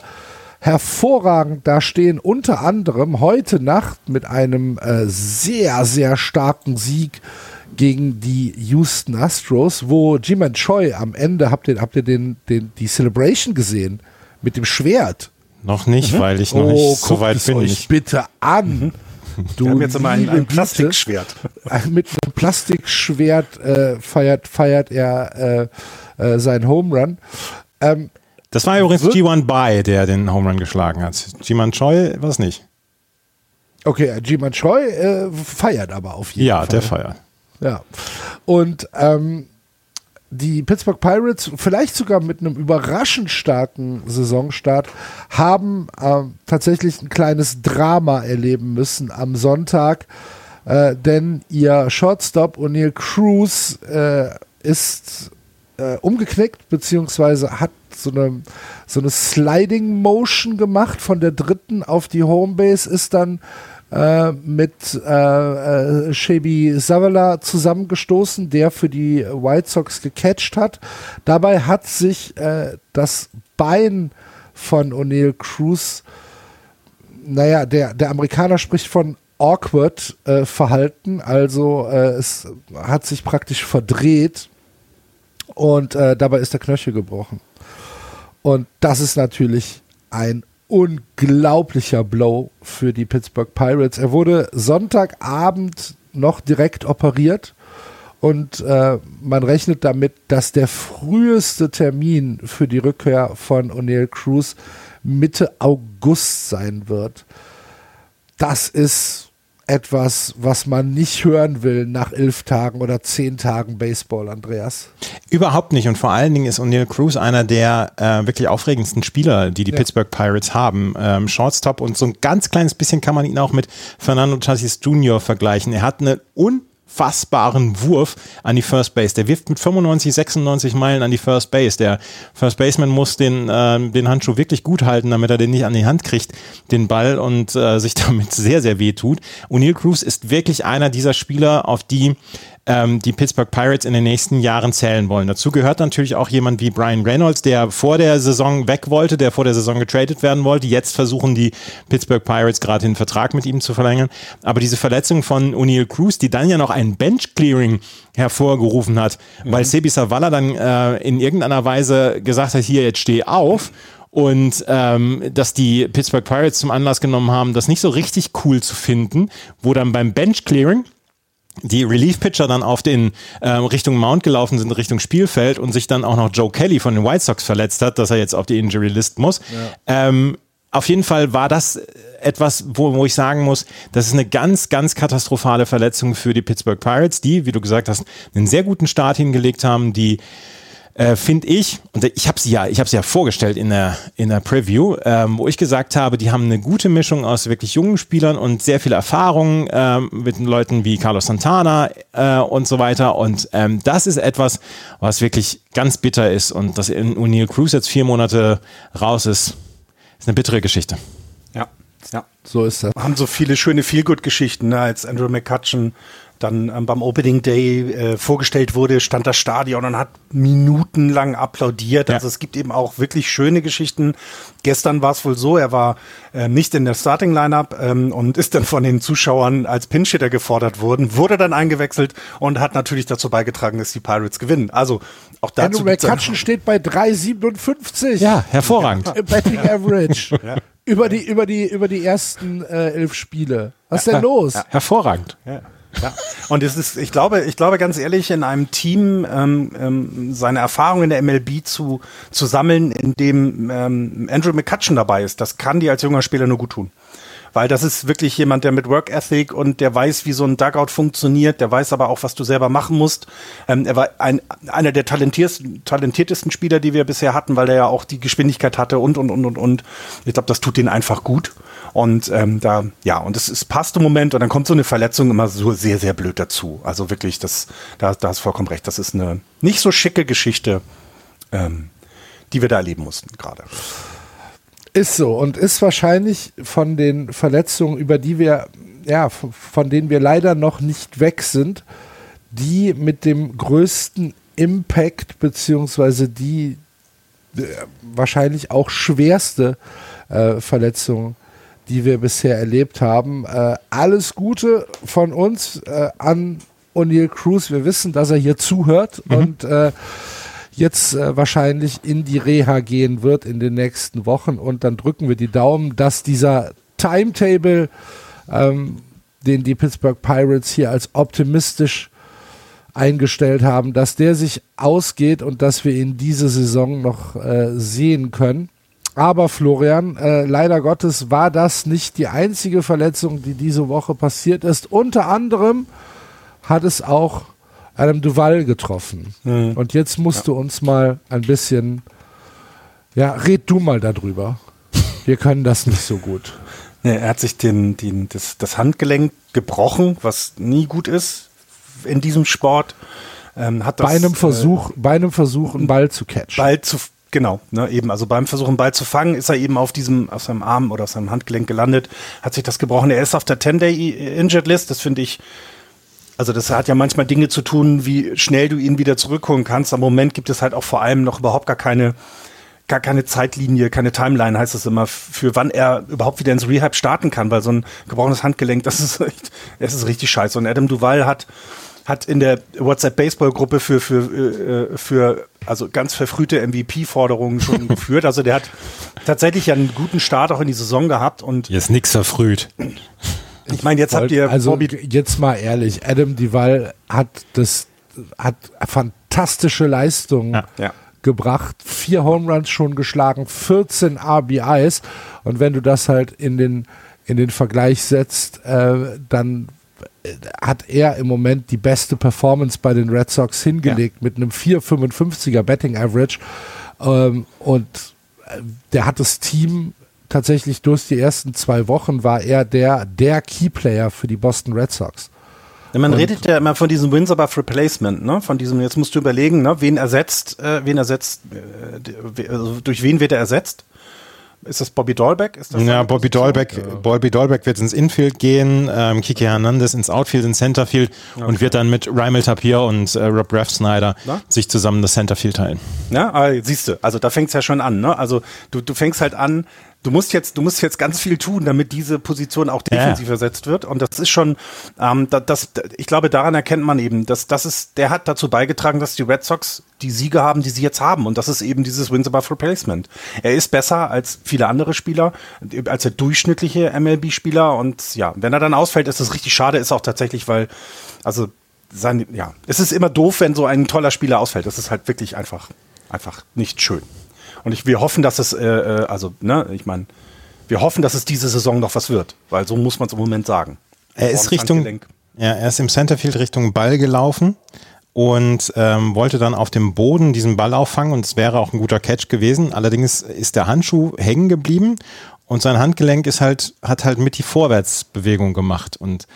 hervorragend dastehen, unter anderem heute Nacht mit einem äh, sehr, sehr starken Sieg gegen die Houston Astros, wo Jiman Choi am Ende, habt ihr, habt ihr den, den, die Celebration gesehen? Mit dem Schwert. Noch nicht, mhm. weil ich noch oh, nicht so weit bin. Euch ich. bitte an. Mhm. Du Wir haben jetzt immer ein, ein Plastikschwert. Mit einem Plastikschwert äh, feiert, feiert er äh, äh, seinen Home Run. Ähm, das war übrigens G1 Bai, der den Home Run geschlagen hat. G-Man Choi war es nicht. Okay, G-Man Choi äh, feiert aber auf jeden ja, Fall. Ja, der feiert. Ja. Und ähm, die Pittsburgh Pirates, vielleicht sogar mit einem überraschend starken Saisonstart, haben äh, tatsächlich ein kleines Drama erleben müssen am Sonntag, äh, denn ihr Shortstop O'Neill Cruz äh, ist äh, umgeknickt, beziehungsweise hat so eine, so eine Sliding Motion gemacht von der dritten auf die Homebase, ist dann äh, mit äh, äh, Shaby Zavala zusammengestoßen, der für die White Sox gecatcht hat. Dabei hat sich äh, das Bein von O'Neill Cruz, naja, der, der Amerikaner spricht von awkward äh, verhalten, also äh, es hat sich praktisch verdreht und äh, dabei ist der Knöchel gebrochen. Und das ist natürlich ein unglaublicher Blow für die Pittsburgh Pirates. Er wurde Sonntagabend noch direkt operiert und äh, man rechnet damit, dass der früheste Termin für die Rückkehr von O'Neill Cruz Mitte August sein wird. Das ist etwas, was man nicht hören will nach elf Tagen oder zehn Tagen Baseball, Andreas? Überhaupt nicht. Und vor allen Dingen ist O'Neill Cruz einer der äh, wirklich aufregendsten Spieler, die die ja. Pittsburgh Pirates haben. Ähm, Shortstop und so ein ganz kleines bisschen kann man ihn auch mit Fernando Tatis Jr. vergleichen. Er hat eine un unfassbaren Wurf an die First Base. Der wirft mit 95, 96 Meilen an die First Base. Der First Baseman muss den, äh, den Handschuh wirklich gut halten, damit er den nicht an die Hand kriegt, den Ball und äh, sich damit sehr, sehr weh tut. O'Neill Cruz ist wirklich einer dieser Spieler, auf die ähm, die Pittsburgh Pirates in den nächsten Jahren zählen wollen. Dazu gehört natürlich auch jemand wie Brian Reynolds, der vor der Saison weg wollte, der vor der Saison getradet werden wollte. Jetzt versuchen die Pittsburgh Pirates gerade den Vertrag mit ihm zu verlängern. Aber diese Verletzung von O'Neill Cruz, die dann ja noch ein Bench-Clearing hervorgerufen hat, mhm. weil Sebi Savala dann äh, in irgendeiner Weise gesagt hat, hier, jetzt steh auf und ähm, dass die Pittsburgh Pirates zum Anlass genommen haben, das nicht so richtig cool zu finden, wo dann beim Bench Clearing die Relief-Pitcher dann auf den äh, Richtung Mount gelaufen sind, Richtung Spielfeld und sich dann auch noch Joe Kelly von den White Sox verletzt hat, dass er jetzt auf die Injury List muss. Ja. Ähm, auf jeden Fall war das etwas, wo, wo ich sagen muss, das ist eine ganz, ganz katastrophale Verletzung für die Pittsburgh Pirates, die, wie du gesagt hast, einen sehr guten Start hingelegt haben, die äh, finde ich, und ich habe sie ja, ich habe sie ja vorgestellt in der, in der Preview, ähm, wo ich gesagt habe, die haben eine gute Mischung aus wirklich jungen Spielern und sehr viel Erfahrung ähm, mit Leuten wie Carlos Santana äh, und so weiter. Und ähm, das ist etwas, was wirklich ganz bitter ist. Und dass in O'Neill Cruz jetzt vier Monate raus ist, ist eine bittere Geschichte. Ja, ja. So ist das. Wir haben so viele schöne Feelgood-Geschichten, ne, als Andrew McCutcheon dann ähm, beim Opening Day äh, vorgestellt wurde, stand das Stadion und hat minutenlang applaudiert. Ja. Also es gibt eben auch wirklich schöne Geschichten. Gestern war es wohl so, er war äh, nicht in der Starting Lineup ähm, und ist dann von den Zuschauern als Pinchitter gefordert worden, wurde dann eingewechselt und hat natürlich dazu beigetragen, dass die Pirates gewinnen. Also auch dazu. Andrew McCutcheon steht bei 3,57. Ja, hervorragend. Im Betting Average. ja. Über die, über die, über die ersten äh, elf Spiele. Was ist denn los? Hervorragend. Ja. Ja. Und es ist, ich glaube, ich glaube ganz ehrlich, in einem Team ähm, ähm, seine Erfahrung in der MLB zu, zu sammeln, in dem ähm, Andrew McCutcheon dabei ist, das kann dir als junger Spieler nur gut tun. Weil das ist wirklich jemand, der mit Work Ethic und der weiß, wie so ein Dugout funktioniert, der weiß aber auch, was du selber machen musst. Ähm, er war ein, einer der talentiertesten, Spieler, die wir bisher hatten, weil er ja auch die Geschwindigkeit hatte und, und, und, und, und. Ich glaube, das tut den einfach gut. Und ähm, da, ja, und es, es passt im Moment und dann kommt so eine Verletzung immer so sehr, sehr blöd dazu. Also wirklich, das, da, da hast vollkommen recht. Das ist eine nicht so schicke Geschichte, ähm, die wir da erleben mussten gerade. Ist so und ist wahrscheinlich von den Verletzungen, über die wir, ja, von denen wir leider noch nicht weg sind, die mit dem größten Impact, beziehungsweise die äh, wahrscheinlich auch schwerste äh, Verletzung, die wir bisher erlebt haben. Äh, alles Gute von uns äh, an O'Neill Cruz. Wir wissen, dass er hier zuhört mhm. und äh, jetzt äh, wahrscheinlich in die Reha gehen wird in den nächsten Wochen. Und dann drücken wir die Daumen, dass dieser Timetable, ähm, den die Pittsburgh Pirates hier als optimistisch eingestellt haben, dass der sich ausgeht und dass wir ihn diese Saison noch äh, sehen können. Aber Florian, äh, leider Gottes war das nicht die einzige Verletzung, die diese Woche passiert ist. Unter anderem hat es auch Adam Duval getroffen. Mhm. Und jetzt musst ja. du uns mal ein bisschen, ja, red du mal darüber. Wir können das nicht so gut. Nee, er hat sich den, den, das, das Handgelenk gebrochen, was nie gut ist in diesem Sport. Ähm, hat das, bei einem Versuch, äh, bei einem Versuch, einen Ball zu catchen. Ball zu, Genau, ne, eben. Also beim Versuch, einen Ball zu fangen, ist er eben auf diesem, auf seinem Arm oder auf seinem Handgelenk gelandet, hat sich das gebrochen. Er ist auf der 10-Day-Injured-List, das finde ich, also das hat ja manchmal Dinge zu tun, wie schnell du ihn wieder zurückholen kannst. Am Moment gibt es halt auch vor allem noch überhaupt gar keine, gar keine Zeitlinie, keine Timeline, heißt es immer, für wann er überhaupt wieder ins Rehab starten kann, weil so ein gebrochenes Handgelenk, das ist echt, das ist richtig scheiße. Und Adam Duval hat, hat in der WhatsApp Baseball Gruppe für für äh, für also ganz verfrühte MVP-Forderungen schon geführt. Also der hat tatsächlich einen guten Start auch in die Saison gehabt und jetzt nichts verfrüht. Ich meine, jetzt habt ihr also Bobby jetzt mal ehrlich, Adam Duval hat das hat fantastische Leistungen ja. Ja. gebracht, vier Home Runs schon geschlagen, 14 RBIs und wenn du das halt in den in den Vergleich setzt, äh, dann hat er im Moment die beste Performance bei den Red Sox hingelegt ja. mit einem 4,55er Betting Average. Ähm, und äh, der hat das Team tatsächlich durch die ersten zwei Wochen war er der, der Keyplayer für die Boston Red Sox. Ja, man und redet ja immer von diesem Wins above Replacement, ne? Von diesem, jetzt musst du überlegen, ne? wen ersetzt, äh, wen ersetzt, äh, also durch wen wird er ersetzt? Ist das Bobby Dolbeck? Das ja, Bobby Dolbeck, ja. Bobby Dolbeck wird ins Infield gehen, ähm, Kiki Hernandez ins Outfield, ins Centerfield okay. und wird dann mit Rymel Tapir und äh, Rob Raff Snyder Na? sich zusammen das Centerfield teilen. Ja, ah, siehst du, also da fängt es ja schon an, ne? Also du, du fängst halt an, du musst jetzt, du musst jetzt ganz viel tun, damit diese Position auch defensiv ja. ersetzt wird. Und das ist schon, ähm, das, das, ich glaube, daran erkennt man eben, dass das ist, der hat dazu beigetragen, dass die Red Sox die Siege haben, die sie jetzt haben. Und das ist eben dieses Wins above Replacement. Er ist besser als viele andere Spieler, als der durchschnittliche MLB-Spieler. Und ja, wenn er dann ausfällt, ist das richtig schade, ist auch tatsächlich, weil, also, sein, ja, es ist immer doof, wenn so ein toller Spieler ausfällt. Das ist halt wirklich einfach, einfach nicht schön. Und ich, wir hoffen, dass es, äh, äh also, ne, ich meine, wir hoffen, dass es diese Saison noch was wird, weil so muss man es im Moment sagen. Er ist Richtung, ja, er ist im Centerfield Richtung Ball gelaufen und ähm, wollte dann auf dem Boden diesen Ball auffangen und es wäre auch ein guter Catch gewesen. Allerdings ist der Handschuh hängen geblieben und sein Handgelenk ist halt, hat halt mit die Vorwärtsbewegung gemacht und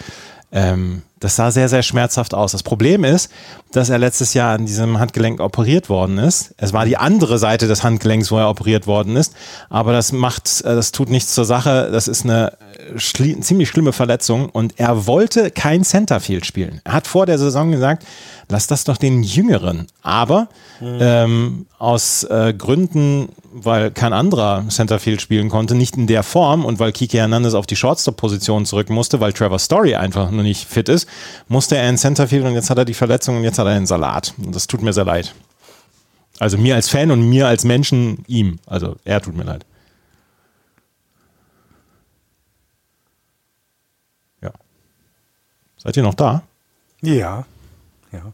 ähm, das sah sehr, sehr schmerzhaft aus. Das Problem ist, dass er letztes Jahr an diesem Handgelenk operiert worden ist. Es war die andere Seite des Handgelenks, wo er operiert worden ist. Aber das macht, äh, das tut nichts zur Sache. Das ist eine ziemlich schlimme Verletzung. Und er wollte kein Centerfield spielen. Er hat vor der Saison gesagt, lass das doch den Jüngeren. Aber mhm. ähm, aus äh, Gründen, weil kein anderer Centerfield spielen konnte, nicht in der Form und weil Kike Hernandez auf die Shortstop-Position zurück musste, weil Trevor Story einfach nur nicht fit ist, musste er in Centerfield und jetzt hat er die Verletzung und jetzt hat er einen Salat. Und das tut mir sehr leid. Also mir als Fan und mir als Menschen ihm. Also er tut mir leid. Seid ihr noch da? Ja. Ja.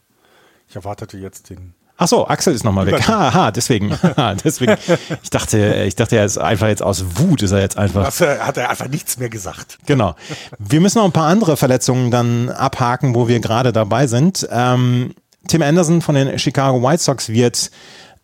Ich erwartete jetzt den. Ach so, Axel ist nochmal weg. Haha, deswegen. deswegen. Ich dachte, ich dachte, er ist einfach jetzt aus Wut, ist er jetzt einfach. Das hat er einfach nichts mehr gesagt. Genau. Wir müssen noch ein paar andere Verletzungen dann abhaken, wo wir gerade dabei sind. Ähm, Tim Anderson von den Chicago White Sox wird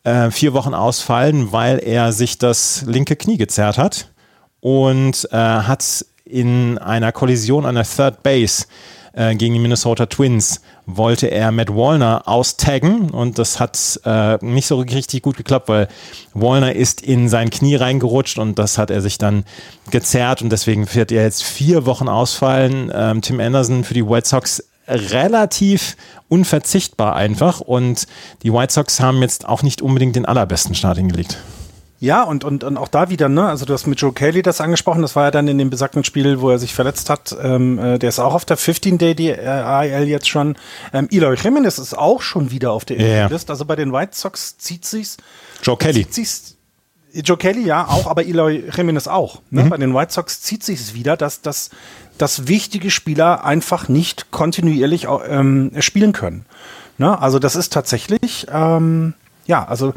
äh, vier Wochen ausfallen, weil er sich das linke Knie gezerrt hat und äh, hat in einer Kollision an der Third Base äh, gegen die Minnesota Twins wollte er Matt Wallner austaggen und das hat äh, nicht so richtig gut geklappt, weil Wallner ist in sein Knie reingerutscht und das hat er sich dann gezerrt und deswegen wird er jetzt vier Wochen ausfallen. Ähm, Tim Anderson für die White Sox relativ unverzichtbar einfach und die White Sox haben jetzt auch nicht unbedingt den allerbesten Start hingelegt. Ja, und, und, und auch da wieder, ne, also du hast mit Joe Kelly das angesprochen, das war ja dann in dem besagten Spiel, wo er sich verletzt hat, ähm, äh, der ist auch auf der 15-Day-IL jetzt schon. Ähm, Eloy Jimenez ist auch schon wieder auf der Ja. List, also bei den White Sox zieht sich's. Joe Kelly. Zieht sich's, Joe Kelly ja auch, aber Eloy Jimenez auch. Ne? Bei den White Sox zieht sich's wieder, dass, dass, dass wichtige Spieler einfach nicht kontinuierlich ähm, spielen können. Ne? Also das ist tatsächlich, ähm, ja, also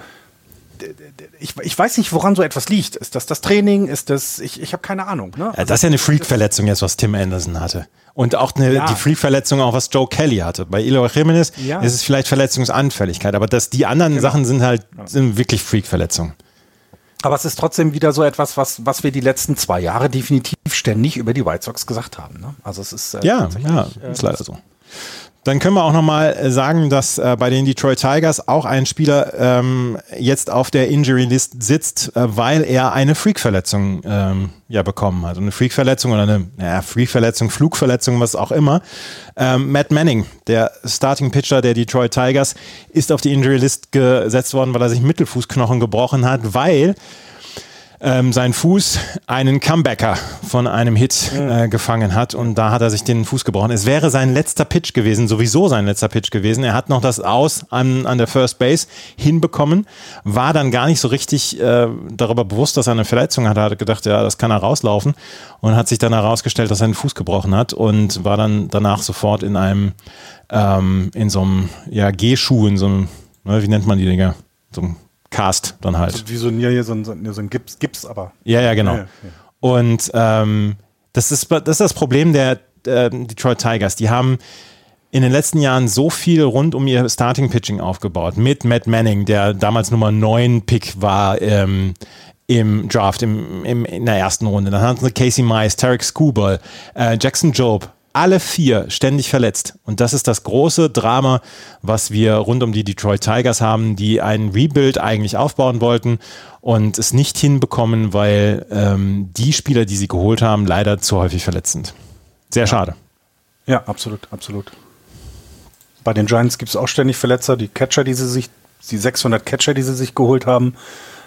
ich, ich weiß nicht, woran so etwas liegt. Ist das das Training? Ist das, ich, ich habe keine Ahnung. Ne? Ja, das ist ja eine Freak-Verletzung jetzt, was Tim Anderson hatte. Und auch eine, Ja. die Freak-Verletzung, auch was Joe Kelly hatte. Bei Eloy Jimenez Ja. ist es vielleicht Verletzungsanfälligkeit, aber das, die anderen Sachen sind halt sind wirklich Freak-Verletzungen. Aber es ist trotzdem wieder so etwas, was, was wir die letzten zwei Jahre definitiv ständig über die White Sox gesagt haben. Ne? Also es ist äh, Ja, ja, äh, ist leider so. Dann können wir auch nochmal sagen, dass äh, bei den Detroit Tigers auch ein Spieler ähm, jetzt auf der Injury List sitzt, äh, weil er eine Freak-Verletzung ähm, ja, bekommen hat. Eine Freak-Verletzung oder eine naja, Freak-Verletzung, Flugverletzung, was auch immer. Ähm, Matt Manning, der Starting Pitcher der Detroit Tigers, ist auf die Injury List gesetzt worden, weil er sich Mittelfußknochen gebrochen hat, weil ähm, sein Fuß einen Comebacker von einem Hit äh, gefangen hat und da hat er sich den Fuß gebrochen. Es wäre sein letzter Pitch gewesen, sowieso sein letzter Pitch gewesen. Er hat noch das Aus an, an der First Base hinbekommen, war dann gar nicht so richtig äh, darüber bewusst, dass er eine Verletzung hatte. Er hat gedacht, ja, das kann er rauslaufen und hat sich dann herausgestellt, dass er den Fuß gebrochen hat und war dann danach sofort in einem, ähm, in so einem, ja, G-Schuh, in so einem, ne, wie nennt man die Dinger? So einem Cast dann halt. Wie so, ein- hier so ein, so ein so ein Gips, Gips, aber. Ja, ja, genau. Ja, ja. Und ähm, das, ist, das ist das Problem der äh, Detroit Tigers. Die haben in den letzten Jahren so viel rund um ihr Starting Pitching aufgebaut. Mit Matt Manning, der damals Nummer 9 Pick war ähm, im Draft, im, im, in der ersten Runde. Dann hatten sie Casey Mize, Tarek Skubal, äh, Jackson Job. Alle vier ständig verletzt. Und das ist das große Drama, was wir rund um die Detroit Tigers haben, die einen Rebuild eigentlich aufbauen wollten und es nicht hinbekommen, weil ähm, die Spieler, die sie geholt haben, leider zu häufig verletzt sind. Sehr schade. Ja, absolut, absolut. Bei den Giants gibt es auch ständig Verletzer, die Catcher, die sie sich, die 600 Catcher, die sie sich geholt haben.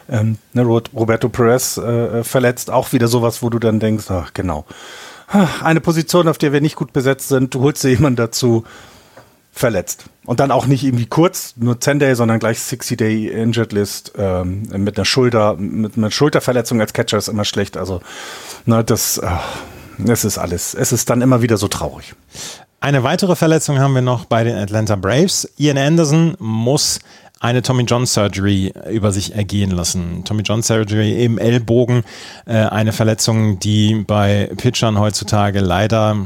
Ähm, ne, Ro- Roberto Perez äh, verletzt, auch wieder sowas, wo du dann denkst, ach genau, eine Position, auf der wir nicht gut besetzt sind, du holst dir jemanden dazu, verletzt. Und dann auch nicht irgendwie kurz, nur 10 Day, sondern gleich 60 Day Injured List ähm, mit einer Schulter, mit einer Schulterverletzung als Catcher ist immer schlecht. Also, ne, das, ah, es ist alles, es ist dann immer wieder so traurig. Eine weitere Verletzung haben wir noch bei den Atlanta Braves. Ian Anderson muss eine Tommy John Surgery über sich ergehen lassen. Tommy John Surgery im Ellbogen, äh, eine Verletzung, die bei Pitchern heutzutage leider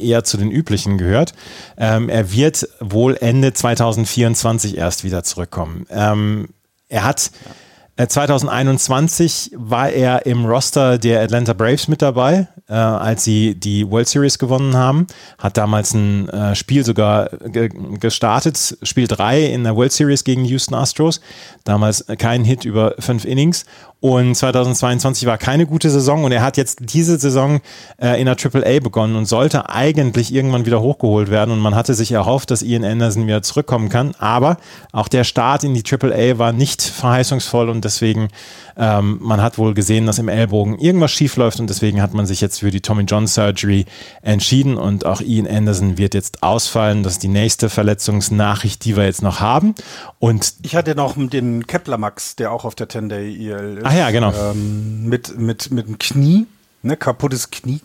eher zu den üblichen gehört. Ähm, er wird wohl Ende 2024 erst wieder zurückkommen. Ähm, er hat äh, 2021 war er im Roster der Atlanta Braves mit dabei, äh, als sie die World Series gewonnen haben. Hat damals ein äh, Spiel sogar ge gestartet, Spiel 3 in der World Series gegen Houston Astros. Damals kein Hit über fünf Innings. Und 2022 war keine gute Saison und er hat jetzt diese Saison äh, in der AAA begonnen und sollte eigentlich irgendwann wieder hochgeholt werden. Und man hatte sich erhofft, dass Ian Anderson wieder zurückkommen kann. Aber auch der Start in die AAA war nicht verheißungsvoll und deswegen, ähm, man hat wohl gesehen, dass im Ellbogen irgendwas schief läuft und deswegen hat man sich jetzt für die Tommy John Surgery entschieden und auch Ian Anderson wird jetzt ausfallen. Das ist die nächste Verletzungsnachricht, die wir jetzt noch haben. Und Ich hatte noch den Kepler Max, der auch auf der 10-Day IL ist. Ach ja, genau. Ähm, mit, mit, mit dem Knie, ne, kaputtes Knie.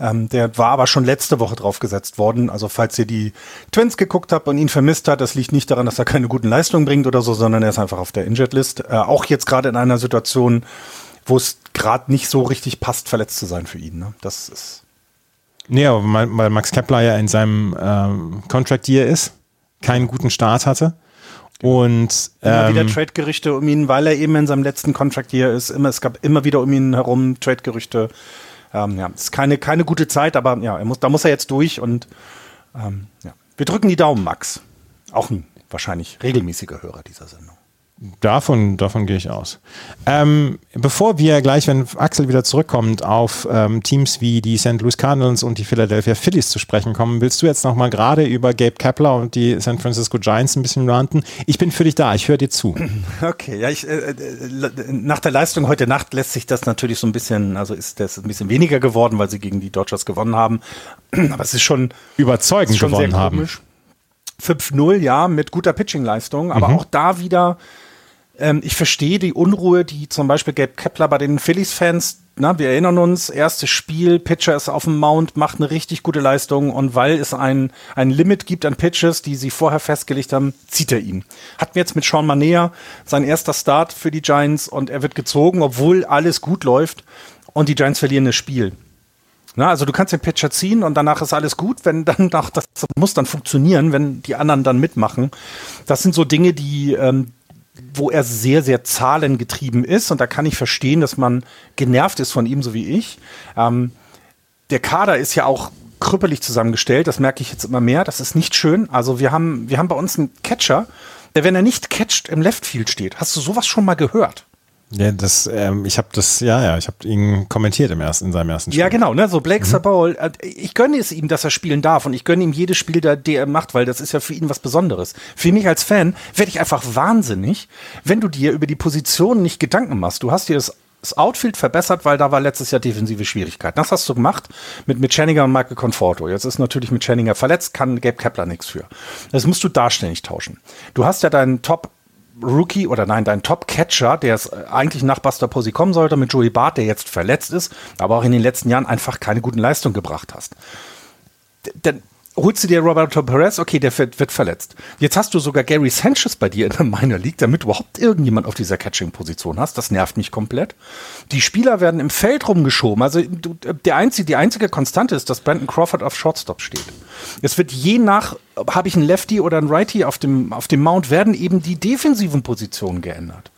Ähm, der war aber schon letzte Woche draufgesetzt worden. Also falls ihr die Twins geguckt habt und ihn vermisst hat, das liegt nicht daran, dass er keine guten Leistungen bringt oder so, sondern er ist einfach auf der Injured List. Äh, auch jetzt gerade in einer Situation, wo es gerade nicht so richtig passt, verletzt zu sein für ihn. Ne? Das ist Nee, weil Max Kepler ja in seinem ähm, Contract Year ist, keinen guten Start hatte. Und immer wieder ähm, Trade-Gerüchte um ihn, weil er eben in seinem letzten Contract hier ist. Immer, es gab immer wieder um ihn herum Trade-Gerüchte. Ähm, ja, es ist keine, keine gute Zeit, aber ja, er muss, da muss er jetzt durch und Ähm, ja. Wir drücken die Daumen, Max. Auch ein wahrscheinlich regelmäßiger Hörer dieser Sendung. Davon, davon gehe ich aus. Ähm, bevor wir gleich, wenn Axel wieder zurückkommt, auf ähm, Teams wie die St. Louis Cardinals und die Philadelphia Phillies zu sprechen kommen, willst du jetzt nochmal gerade über Gabe Kepler und die San Francisco Giants ein bisschen ranten? Ich bin für dich da, ich höre dir zu. Okay, ja, ich, äh, äh, nach der Leistung heute Nacht lässt sich das natürlich so ein bisschen, also ist das ein bisschen weniger geworden, weil sie gegen die Dodgers gewonnen haben. Aber es ist schon überzeugend ist schon gewonnen haben. 5-0, ja, mit guter Pitching-Leistung, aber mhm. auch da wieder ähm, ich verstehe die Unruhe, die zum Beispiel Gabe Kepler bei den Phillies-Fans, wir erinnern uns, erstes Spiel, Pitcher ist auf dem Mount, macht eine richtig gute Leistung und weil es ein, ein Limit gibt an Pitches, die sie vorher festgelegt haben, zieht er ihn. Hatten wir jetzt mit Sean Manea sein erster Start für die Giants und er wird gezogen, obwohl alles gut läuft und die Giants verlieren das Spiel. Na, also du kannst den Pitcher ziehen und danach ist alles gut, wenn dann nach, das muss dann funktionieren, wenn die anderen dann mitmachen. Das sind so Dinge, die, ähm, wo er sehr, sehr zahlengetrieben ist. Und da kann ich verstehen, dass man genervt ist von ihm, so wie ich. Ähm, der Kader ist ja auch krüppelig zusammengestellt. Das merke ich jetzt immer mehr. Das ist nicht schön. Also wir haben, wir haben bei uns einen Catcher, der, wenn er nicht catcht, im Leftfield steht. Hast du sowas schon mal gehört? Ja, das, ähm, ich habe das, ja, ja, ich habe ihn kommentiert im ersten, in seinem ersten Spiel. Ja, genau, ne, so Blake mhm. Sabol, äh, ich gönne es ihm, dass er spielen darf und ich gönne ihm jedes Spiel, der, der er macht, weil das ist ja für ihn was Besonderes. Für mich als Fan werde ich einfach wahnsinnig, wenn du dir über die Position nicht Gedanken machst. Du hast dir das das Outfield verbessert, weil da war letztes Jahr defensive Schwierigkeiten. Das hast du gemacht mit, mit Channinger und Michael Conforto. Jetzt ist natürlich mit Channinger verletzt, kann Gabe Kepler nichts für. Das musst du darstellig tauschen. Du hast ja deinen Top Rookie oder nein, dein Top-Catcher, der es äh, eigentlich nach Buster Posey kommen sollte, mit Joey Bart, der jetzt verletzt ist, aber auch in den letzten Jahren einfach keine guten Leistungen gebracht hast. Denn holst du dir Roberto Perez, okay, der wird, verletzt. Jetzt hast du sogar Gary Sanchez bei dir in der Minor League, damit überhaupt irgendjemand auf dieser Catching-Position hast. Das nervt mich komplett. Die Spieler werden im Feld rumgeschoben. Also du, der einzige, die einzige Konstante ist, dass Brandon Crawford auf Shortstop steht. Es wird je nach, habe ich einen Lefty oder einen Righty auf dem, auf dem Mount, werden eben die defensiven Positionen geändert.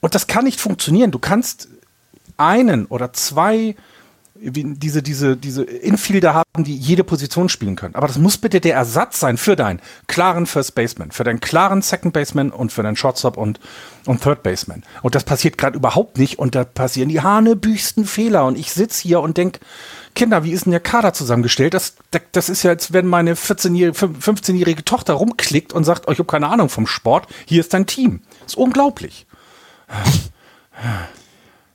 Und das kann nicht funktionieren. Du kannst einen oder zwei diese, diese, diese Infielder haben, die jede Position spielen können. Aber das muss bitte der Ersatz sein für deinen klaren First Baseman, für deinen klaren Second Baseman und für deinen Shortstop und, und Third Baseman. Und das passiert gerade überhaupt nicht und da passieren die hanebüchsten Fehler. Und ich sitze hier und denke, Kinder, wie ist denn der Kader zusammengestellt? Das, das ist ja, als wenn meine 14-jährige, 15-jährige Tochter rumklickt und sagt, oh, ich habe keine Ahnung vom Sport, hier ist dein Team. Ist unglaublich.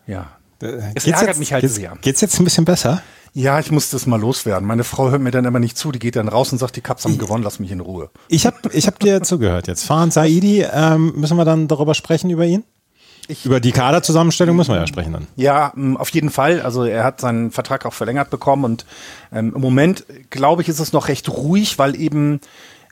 Ja. Äh, es ärgert jetzt, mich halt geht's, sehr. Geht's jetzt ein bisschen besser? Ja, ich muss das mal loswerden. Meine Frau hört mir dann immer nicht zu. Die geht dann raus und sagt, die Caps haben gewonnen, lass mich in Ruhe. Ich habe ich hab dir zugehört jetzt. Fahan Saidi, ähm, müssen wir dann darüber sprechen, über ihn? Ich, über die Kaderzusammenstellung müssen wir ja sprechen dann. Ja, auf jeden Fall. Also er hat seinen Vertrag auch verlängert bekommen und ähm, im Moment, glaube ich, ist es noch recht ruhig, weil eben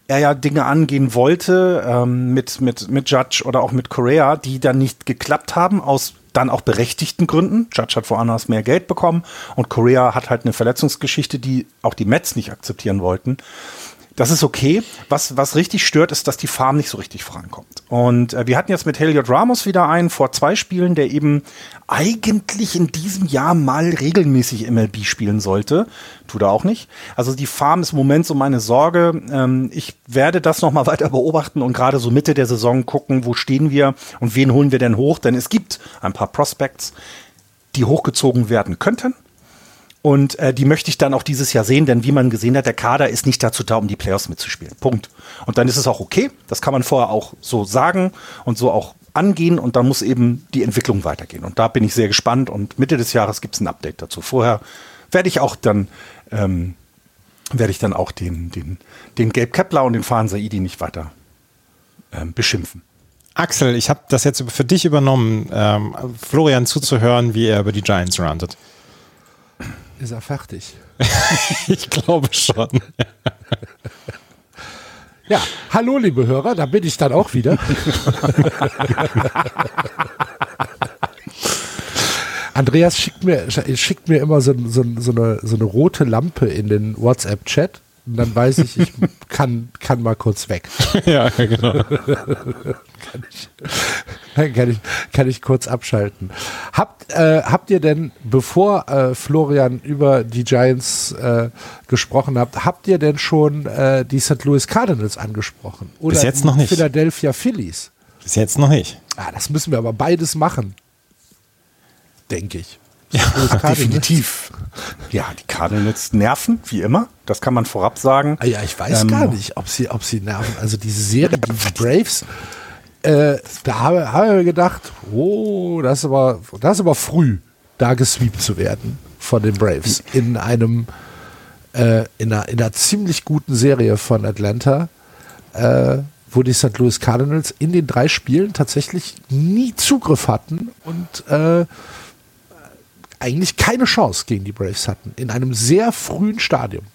er ja Dinge angehen wollte ähm, mit, mit, mit Judge oder auch mit Korea, die dann nicht geklappt haben aus dann auch berechtigten Gründen. Judge hat woanders mehr Geld bekommen und Korea hat halt eine Verletzungsgeschichte, die auch die Mets nicht akzeptieren wollten. Das ist okay. Was, was richtig stört, ist, dass die Farm nicht so richtig vorankommt. Und äh, wir hatten jetzt mit Heliot Ramos wieder einen vor zwei Spielen, der eben eigentlich in diesem Jahr mal regelmäßig MLB spielen sollte. Tut er auch nicht. Also die Farm ist im Moment so meine Sorge. Ähm, ich werde das nochmal weiter beobachten und gerade so Mitte der Saison gucken, wo stehen wir und wen holen wir denn hoch. Denn es gibt ein paar Prospects, die hochgezogen werden könnten. Und äh, die möchte ich dann auch dieses Jahr sehen, denn wie man gesehen hat, der Kader ist nicht dazu da, um die Playoffs mitzuspielen. Punkt. Und dann ist es auch okay. Das kann man vorher auch so sagen und so auch angehen und dann muss eben die Entwicklung weitergehen. Und da bin ich sehr gespannt und Mitte des Jahres gibt es ein Update dazu. Vorher werde ich auch dann ähm, werde ich dann auch den, den, den Gabe Kepler und den Fahan Saidi nicht weiter ähm, beschimpfen. Axel, ich habe das jetzt für dich übernommen, ähm, Florian zuzuhören, wie er über die Giants rantet. Ist er fertig? ich glaube schon. ja, hallo liebe Hörer, da bin ich dann auch wieder. Andreas schickt mir, schickt mir immer so, so, so, eine, so eine rote Lampe in den WhatsApp-Chat und dann weiß ich, ich kann, kann mal kurz weg. ja, genau. kann, ich, kann ich kurz abschalten. Habt, äh, habt ihr denn, bevor äh, Florian über die Giants äh, gesprochen habt, habt ihr denn schon äh, die St. Louis Cardinals angesprochen? Oder Bis jetzt noch nicht. Philadelphia Phillies? Bis jetzt noch nicht. Ah, das müssen wir aber beides machen. Denke ich. Ja, definitiv. Ja, die Cardinals nerven, wie immer. Das kann man vorab sagen. Ah, ja, ich weiß ähm, gar nicht, ob sie, ob sie nerven. Also diese Serie gegen die Braves, äh, da habe, habe ich gedacht, oh, das ist, aber, das ist aber früh, da gesweept zu werden von den Braves. In einem, äh, in, einer, in einer ziemlich guten Serie von Atlanta. Äh, wo die St. Louis Cardinals in den drei Spielen tatsächlich nie Zugriff hatten und äh, eigentlich keine Chance gegen die Braves hatten. In einem sehr frühen Stadium.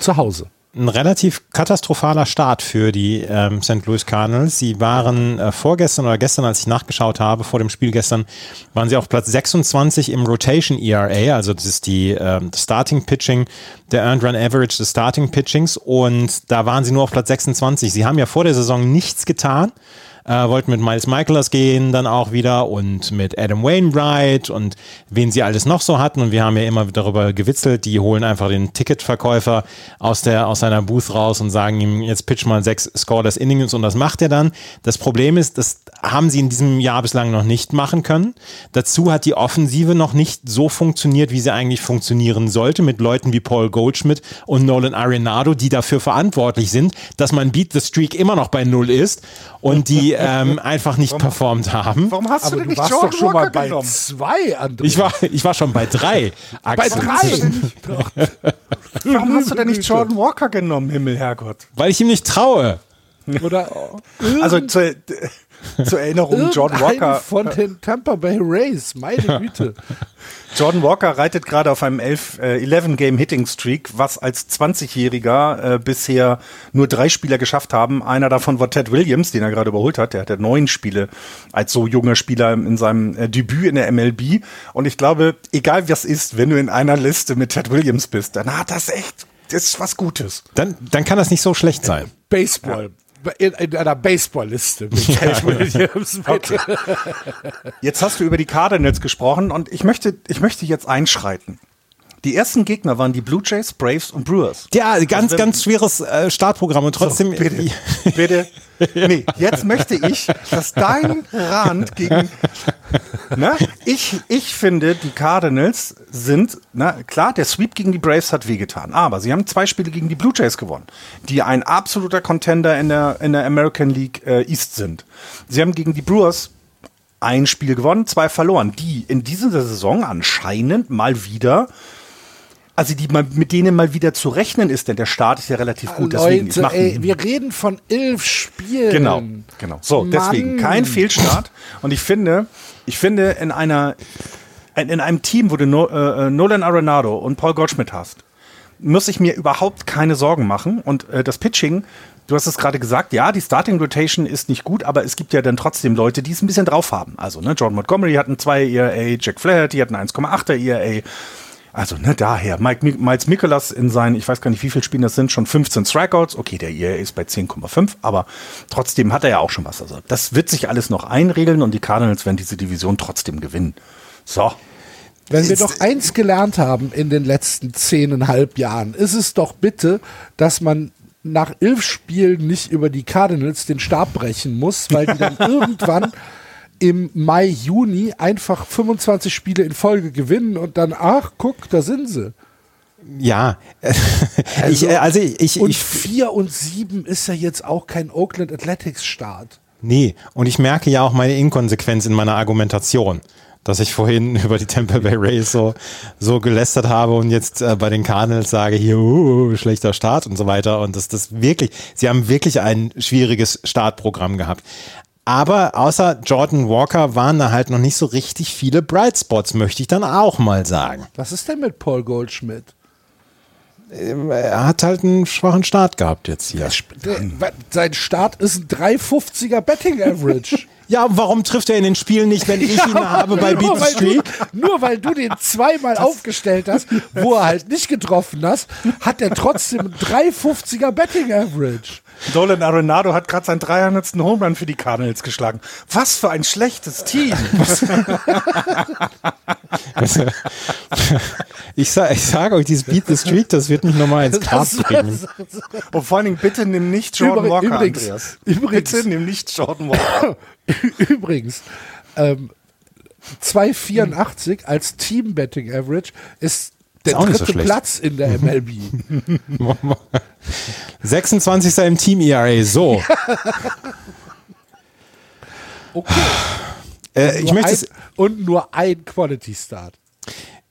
Zu Hause ein relativ katastrophaler Start für die ähm, St. Louis Cardinals. Sie waren äh, vorgestern oder gestern, als ich nachgeschaut habe, vor dem Spiel gestern, waren sie auf Platz 26 im Rotation ERA, also das ist die ähm, Starting Pitching, der Earned Run Average des Starting Pitchings und da waren sie nur auf Platz 26. Sie haben ja vor der Saison nichts getan äh, wollten mit Miles Michaelas gehen dann auch wieder und mit Adam Wainwright und wen sie alles noch so hatten. Und wir haben ja immer darüber gewitzelt, die holen einfach den Ticketverkäufer aus, der, aus seiner Booth raus und sagen ihm, jetzt pitch mal sechs Scoreless Innings und das macht er dann. Das Problem ist, das haben sie in diesem Jahr bislang noch nicht machen können. Dazu hat die Offensive noch nicht so funktioniert, wie sie eigentlich funktionieren sollte, mit Leuten wie Paul Goldschmidt und Nolan Arenado, die dafür verantwortlich sind, dass man Beat the Streak immer noch bei Null ist und die ähm, einfach nicht warum, performt haben. Warum hast Aber du denn nicht warst Jordan doch schon Walker mal bei genommen? zwei, André. Ich war, ich war schon bei drei. bei drei? warum hast du denn nicht Jordan Walker genommen, Himmel, Herrgott? Weil ich ihm nicht traue. Oder also zu, zur Erinnerung, Jordan Walker. von den Tampa Bay Rays, meine Güte. Jordan Walker reitet gerade auf einem 11-Game-Hitting-Streak, was als 20-Jähriger äh, bisher nur drei Spieler geschafft haben. Einer davon war Ted Williams, den er gerade überholt hat. Der hatte neun Spiele als so junger Spieler in seinem äh, Debüt in der MLB. Und ich glaube, egal was ist, wenn du in einer Liste mit Ted Williams bist, dann hat das echt, das ist was Gutes. Dann, dann kann das nicht so schlecht sein. Baseball in, in einer Baseball-Liste Williams. Okay. Jetzt hast du über die Cardinals gesprochen und ich möchte, ich möchte jetzt einschreiten. Die ersten Gegner waren die Blue Jays, Braves und Brewers. Ja, ganz, also, ganz schweres äh, Startprogramm und trotzdem. So, bitte, bitte. Nee, jetzt möchte ich, dass dein Rand gegen. Na, ich, ich finde, die Cardinals sind, na klar, der Sweep gegen die Braves hat wehgetan, aber sie haben zwei Spiele gegen die Blue Jays gewonnen, die ein absoluter Contender in der, in der American League äh, East sind. Sie haben gegen die Brewers ein Spiel gewonnen, zwei verloren, die in dieser Saison anscheinend mal wieder also die mal, mit denen mal wieder zu rechnen ist, denn der Start ist ja relativ gut. Leute, deswegen, ey, wir reden von elf Spielen. Genau, genau. So, Mann. deswegen kein Fehlstart. Und ich finde, ich finde in einer, in einem Team, wo du no, äh, Nolan Arenado und Paul Goldschmidt hast, muss ich mir überhaupt keine Sorgen machen. Und äh, das Pitching, du hast es gerade gesagt, ja, die Starting Rotation ist nicht gut, aber es gibt ja dann trotzdem Leute, die es ein bisschen drauf haben. Also, ne, John Montgomery hat ein 2 ERA, Jack Flaherty hat ein 1,8er ERA. Also, ne, daher. Mike, Miles Mikolas in seinen, ich weiß gar nicht, wie viele Spielen das sind, schon 15 Strikeouts. Okay, der ERA ist bei 10,5, aber trotzdem hat er ja auch schon was. Also, das wird sich alles noch einregeln und die Cardinals werden diese Division trotzdem gewinnen. So. Wenn wir doch eins gelernt haben in den letzten zehneinhalb Jahren, ist es doch bitte, dass man nach elf Spielen nicht über die Cardinals den Stab brechen muss, weil die dann irgendwann im Mai, Juni einfach 25 Spiele in Folge gewinnen und dann, ach, guck, da sind sie. Ja, also, ich, äh, also ich, und 4 und 7 ist ja jetzt auch kein Oakland Athletics Start. Nee, und ich merke ja auch meine Inkonsequenz in meiner Argumentation, dass ich vorhin über die Tampa Bay Rays so, so gelästert habe und jetzt äh, bei den Cardinals sage, hier, uh, schlechter Start und so weiter. Und das, das wirklich, sie haben wirklich ein schwieriges Startprogramm gehabt. Aber außer Jordan Walker waren da halt noch nicht so richtig viele Bright Spots, möchte ich dann auch mal sagen. Was ist denn mit Paul Goldschmidt? Ähm, er hat halt einen schwachen Start gehabt jetzt hier. Sein Start ist ein 350er Betting Average. Ja, warum trifft er in den Spielen nicht, wenn ich ja, ihn habe bei Beat Streak? nur weil du den zweimal das aufgestellt hast, wo er halt nicht getroffen hast, hat er trotzdem ein 350er Betting Average. Dolan Arenado hat gerade seinen 300. Home Run für die Cardinals geschlagen. Was für ein schlechtes Team. ich, sag, ich sage euch, dieses Beat the Streak, das wird mich nochmal ins Gras bringen. Und vor allen Dingen, bitte nimm nicht Jordan Übrig- Walker, übrigens, Andreas. übrigens. Bitte nimm nicht Jordan Walker. Übrigens, ähm, 2,84 als Team Betting Average ist der Ist auch nicht so dritte schlecht. Platz in der MLB. 26. im Team ERA, so. Okay. Äh, ich möchte ein, und nur ein Quality Start.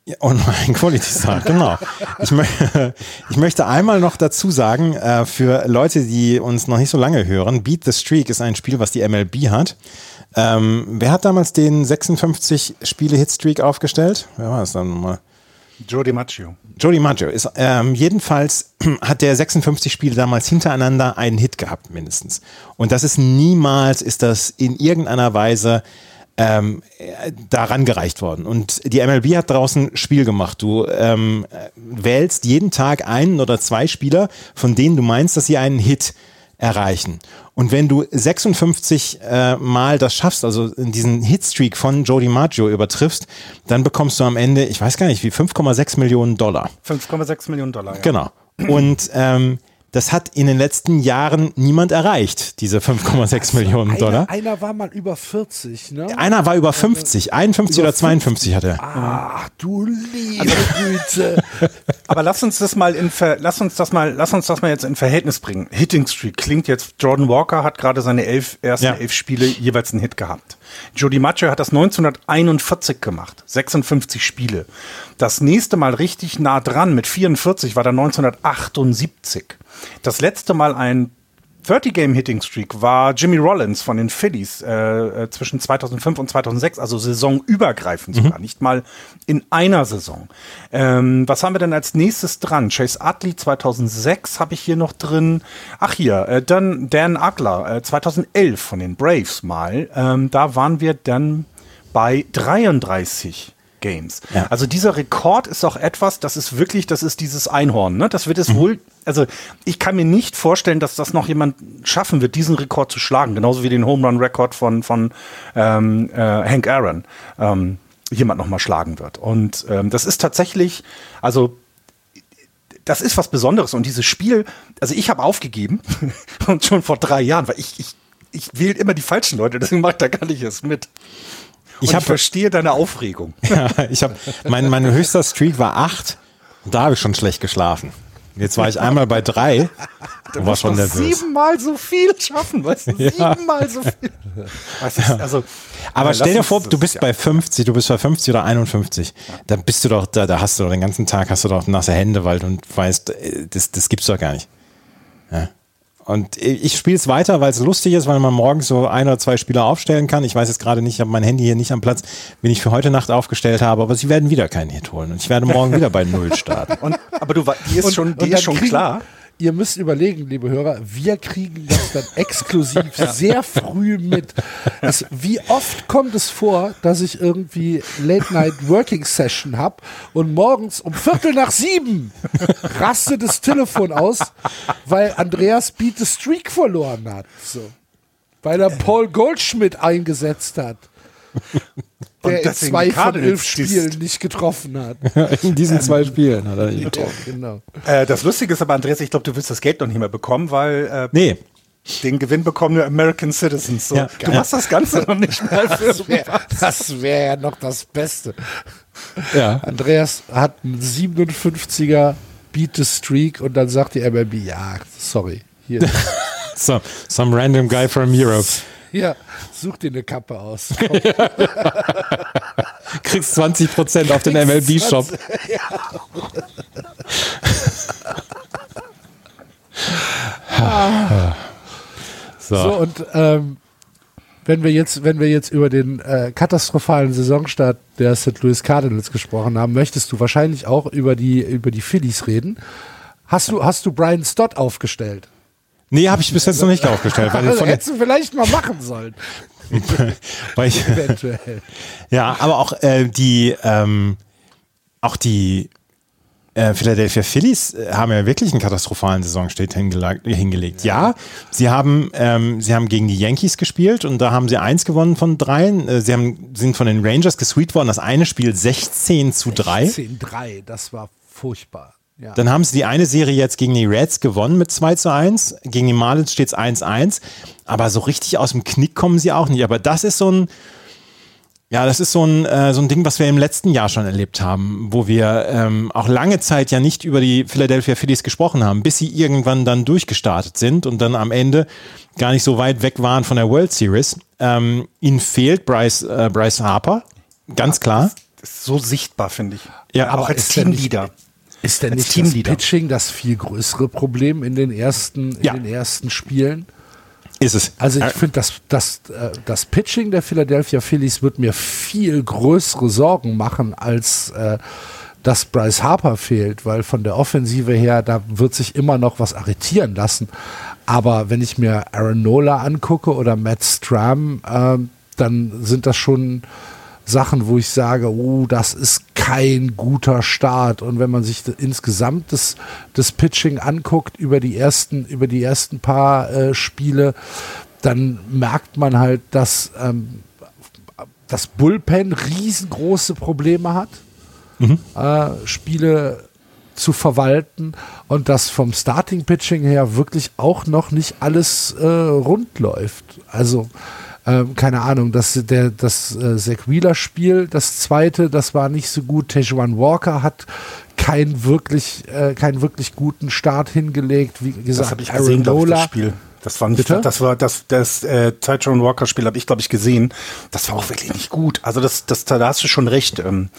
Ja, Und ein Quality Start, genau. Ich, mö ich möchte einmal noch dazu sagen, äh, für Leute, die uns noch nicht so lange hören, Beat the Streak ist ein Spiel, was die MLB hat. Ähm, wer hat damals den 56 Spiele Hitstreak aufgestellt? Wer war es dann nochmal? Joe DiMaggio. Jody Maggio ist ähm, jedenfalls hat der 56 Spiele damals hintereinander einen Hit gehabt mindestens und das ist niemals ist das in irgendeiner Weise ähm, äh, daran gereicht worden und die MLB hat draußen Spiel gemacht. Du ähm, äh, wählst jeden Tag einen oder zwei Spieler, von denen du meinst, dass sie einen Hit erreichen. Und wenn du 56 äh, Mal das schaffst, also in diesen Hitstreak von Jody Maggio übertriffst, dann bekommst du am Ende, ich weiß gar nicht, wie 5,6 Millionen Dollar. 5,6 Millionen Dollar. Ja. Genau. Und ähm, das hat in den letzten Jahren niemand erreicht, diese 5,6 Millionen Dollar. Einer, einer war mal über 40, ne? Einer war über 50, 51 oder 52 hat er. Ach du liebe Güte. Aber lass uns das mal in Ver lass uns das mal lass uns das mal jetzt in Verhältnis bringen. Hitting Streak klingt jetzt. Jordan Walker hat gerade seine elf ersten Ja. elf Spiele jeweils einen Hit gehabt. Jody Maggio hat das 1941 gemacht, 56 Spiele. Das nächste Mal richtig nah dran mit 44 war dann 1978. Das letzte Mal ein 30-Game-Hitting-Streak war Jimmy Rollins von den Phillies äh, äh, zwischen 2005 und 2006, also saisonübergreifend sogar, nicht mal in einer Saison. Ähm, was haben wir denn als nächstes dran? Chase Utley 2006 habe ich hier noch drin. Ach hier, äh, dann Dan Agler äh, 2011 von den Braves mal. Ähm, da waren wir dann bei 33 Games. Ja. Also dieser Rekord ist auch etwas, das ist wirklich, das ist dieses Einhorn. Ne? Das wird Mhm. es wohl, also ich kann mir nicht vorstellen, dass das noch jemand schaffen wird, diesen Rekord zu schlagen. Genauso wie den Home Run Rekord von, von ähm, äh, Hank Aaron ähm, jemand noch mal schlagen wird. Und ähm, das ist tatsächlich, also das ist was Besonderes. Und dieses Spiel, also ich habe aufgegeben und schon vor drei Jahren, weil ich, ich, ich wähle immer die falschen Leute, deswegen mache ich da gar nicht erst mit. Ich ich, hab- verstehe deine Aufregung. Ja, ich habe mein, mein höchster Streak war 8 und da habe ich schon schlecht geschlafen. Jetzt war ich einmal bei 3 und war schon nervös. Siebenmal so viel schaffen, weißt du? Ja. Siebenmal so viel. Du, also, Aber äh, stell dir vor, du bist ja. bei 50, du bist bei 50 oder 51. Da bist du doch, da, da hast du doch den ganzen Tag hast du doch nasse Hände, weil du weißt, äh, das, das gibt's doch gar nicht. Ja. Und ich spiele es weiter, weil es lustig ist, weil man morgens so ein oder zwei Spieler aufstellen kann. Ich weiß jetzt gerade nicht, ich habe mein Handy hier nicht am Platz, wen ich für heute Nacht aufgestellt habe, aber sie werden wieder keinen Hit holen. Und ich werde morgen wieder bei Null starten. Und, aber du, die ist Und- schon, die ist schon kriegen- klar. Ihr müsst überlegen, liebe Hörer, wir kriegen das dann exklusiv sehr früh mit. Es, wie oft kommt es vor, dass ich irgendwie Late Night Working Session habe und morgens um Viertel nach sieben rastet das Telefon aus, weil Andreas Beat the Streak verloren hat. So. Weil er Paul Goldschmidt eingesetzt hat. Und Der in zwei von elf Spielen nicht getroffen hat. In diesen zwei Spielen hat er Ja, genau. Äh, das Lustige ist aber, Andreas, ich glaube, du willst das Geld noch nicht mehr bekommen, weil äh, Nee, den Gewinn bekommen nur American Citizens. So. Ja, du machst das Ganze noch nicht mal für Das wäre wär ja noch das Beste. ja. Andreas hat einen 57er Beat the Streak und dann sagt die MLB, ja, sorry, hier, So, some random guy from Europe. Hier such dir eine Kappe aus. Kriegst 20% auf den MLB-Shop. So, So. und ähm, wenn wir jetzt, wenn wir jetzt über den äh, katastrophalen Saisonstart der St. Louis Cardinals gesprochen haben, möchtest du wahrscheinlich auch über die, über die Phillies reden. Hast du, hast du Brian Stott aufgestellt? Nee, habe ich bis jetzt noch nicht aufgestellt, weil, Also hättest du vielleicht mal machen sollen, weil ich, eventuell. ja, aber auch äh, die, ähm, auch die äh, Philadelphia Phillies äh, haben ja wirklich einen katastrophalen Saisonstart hingelegt. Ja, sie haben, ähm, sie haben gegen die Yankees gespielt und da haben sie eins gewonnen von dreien. Äh, sie haben, sind von den Rangers gesweet worden. Das eine Spiel 16 zu 3. 16 3, das war furchtbar. Ja. Dann haben sie die eine Serie jetzt gegen die Reds gewonnen mit 2 zu 1. Gegen die Marlins steht es 1-1. Aber so richtig aus dem Knick kommen sie auch nicht. Aber das ist so ein, ja, das ist so ein, äh, so ein Ding, was wir im letzten Jahr schon erlebt haben, wo wir ähm, auch lange Zeit ja nicht über die Philadelphia Phillies gesprochen haben, bis sie irgendwann dann durchgestartet sind und dann am Ende gar nicht so weit weg waren von der World Series. Ähm, ihnen fehlt Bryce, äh, Bryce Harper, ganz klar. Das ist so sichtbar, finde ich. Ja, aber auch als Teamleader. Ist denn nicht das Pitching das viel größere Problem in den ersten, in ja. den ersten Spielen? Ist es. Also ich äh, finde, das, das, äh, das Pitching der Philadelphia Phillies wird mir viel größere Sorgen machen, als äh, dass Bryce Harper fehlt, weil von der Offensive her, da wird sich immer noch was arretieren lassen. Aber wenn ich mir Aaron Nola angucke oder Matt Stram, äh, dann sind das schon Sachen, wo ich sage, oh, das ist kein guter Start. Und wenn man sich insgesamt das, das Pitching anguckt über die ersten, über die ersten paar äh, Spiele, dann merkt man halt, dass ähm, das Bullpen riesengroße Probleme hat, mhm. äh, Spiele zu verwalten und dass vom Starting Pitching her wirklich auch noch nicht alles äh, rund läuft. Also ähm, keine Ahnung, das, der, das äh, Zach Wheeler-Spiel, das zweite, das war nicht so gut. Tejuan Walker hat keinen wirklich, äh, keinen wirklich guten Start hingelegt. Wie gesagt, das habe ich gesehen, Aaron Lola, das Spiel. Das war nicht, Bitte? das war das, das äh, Tyrone Walker Spiel habe ich glaube ich gesehen. Das war auch wirklich nicht gut. Also das, das, da hast du schon recht. Ähm,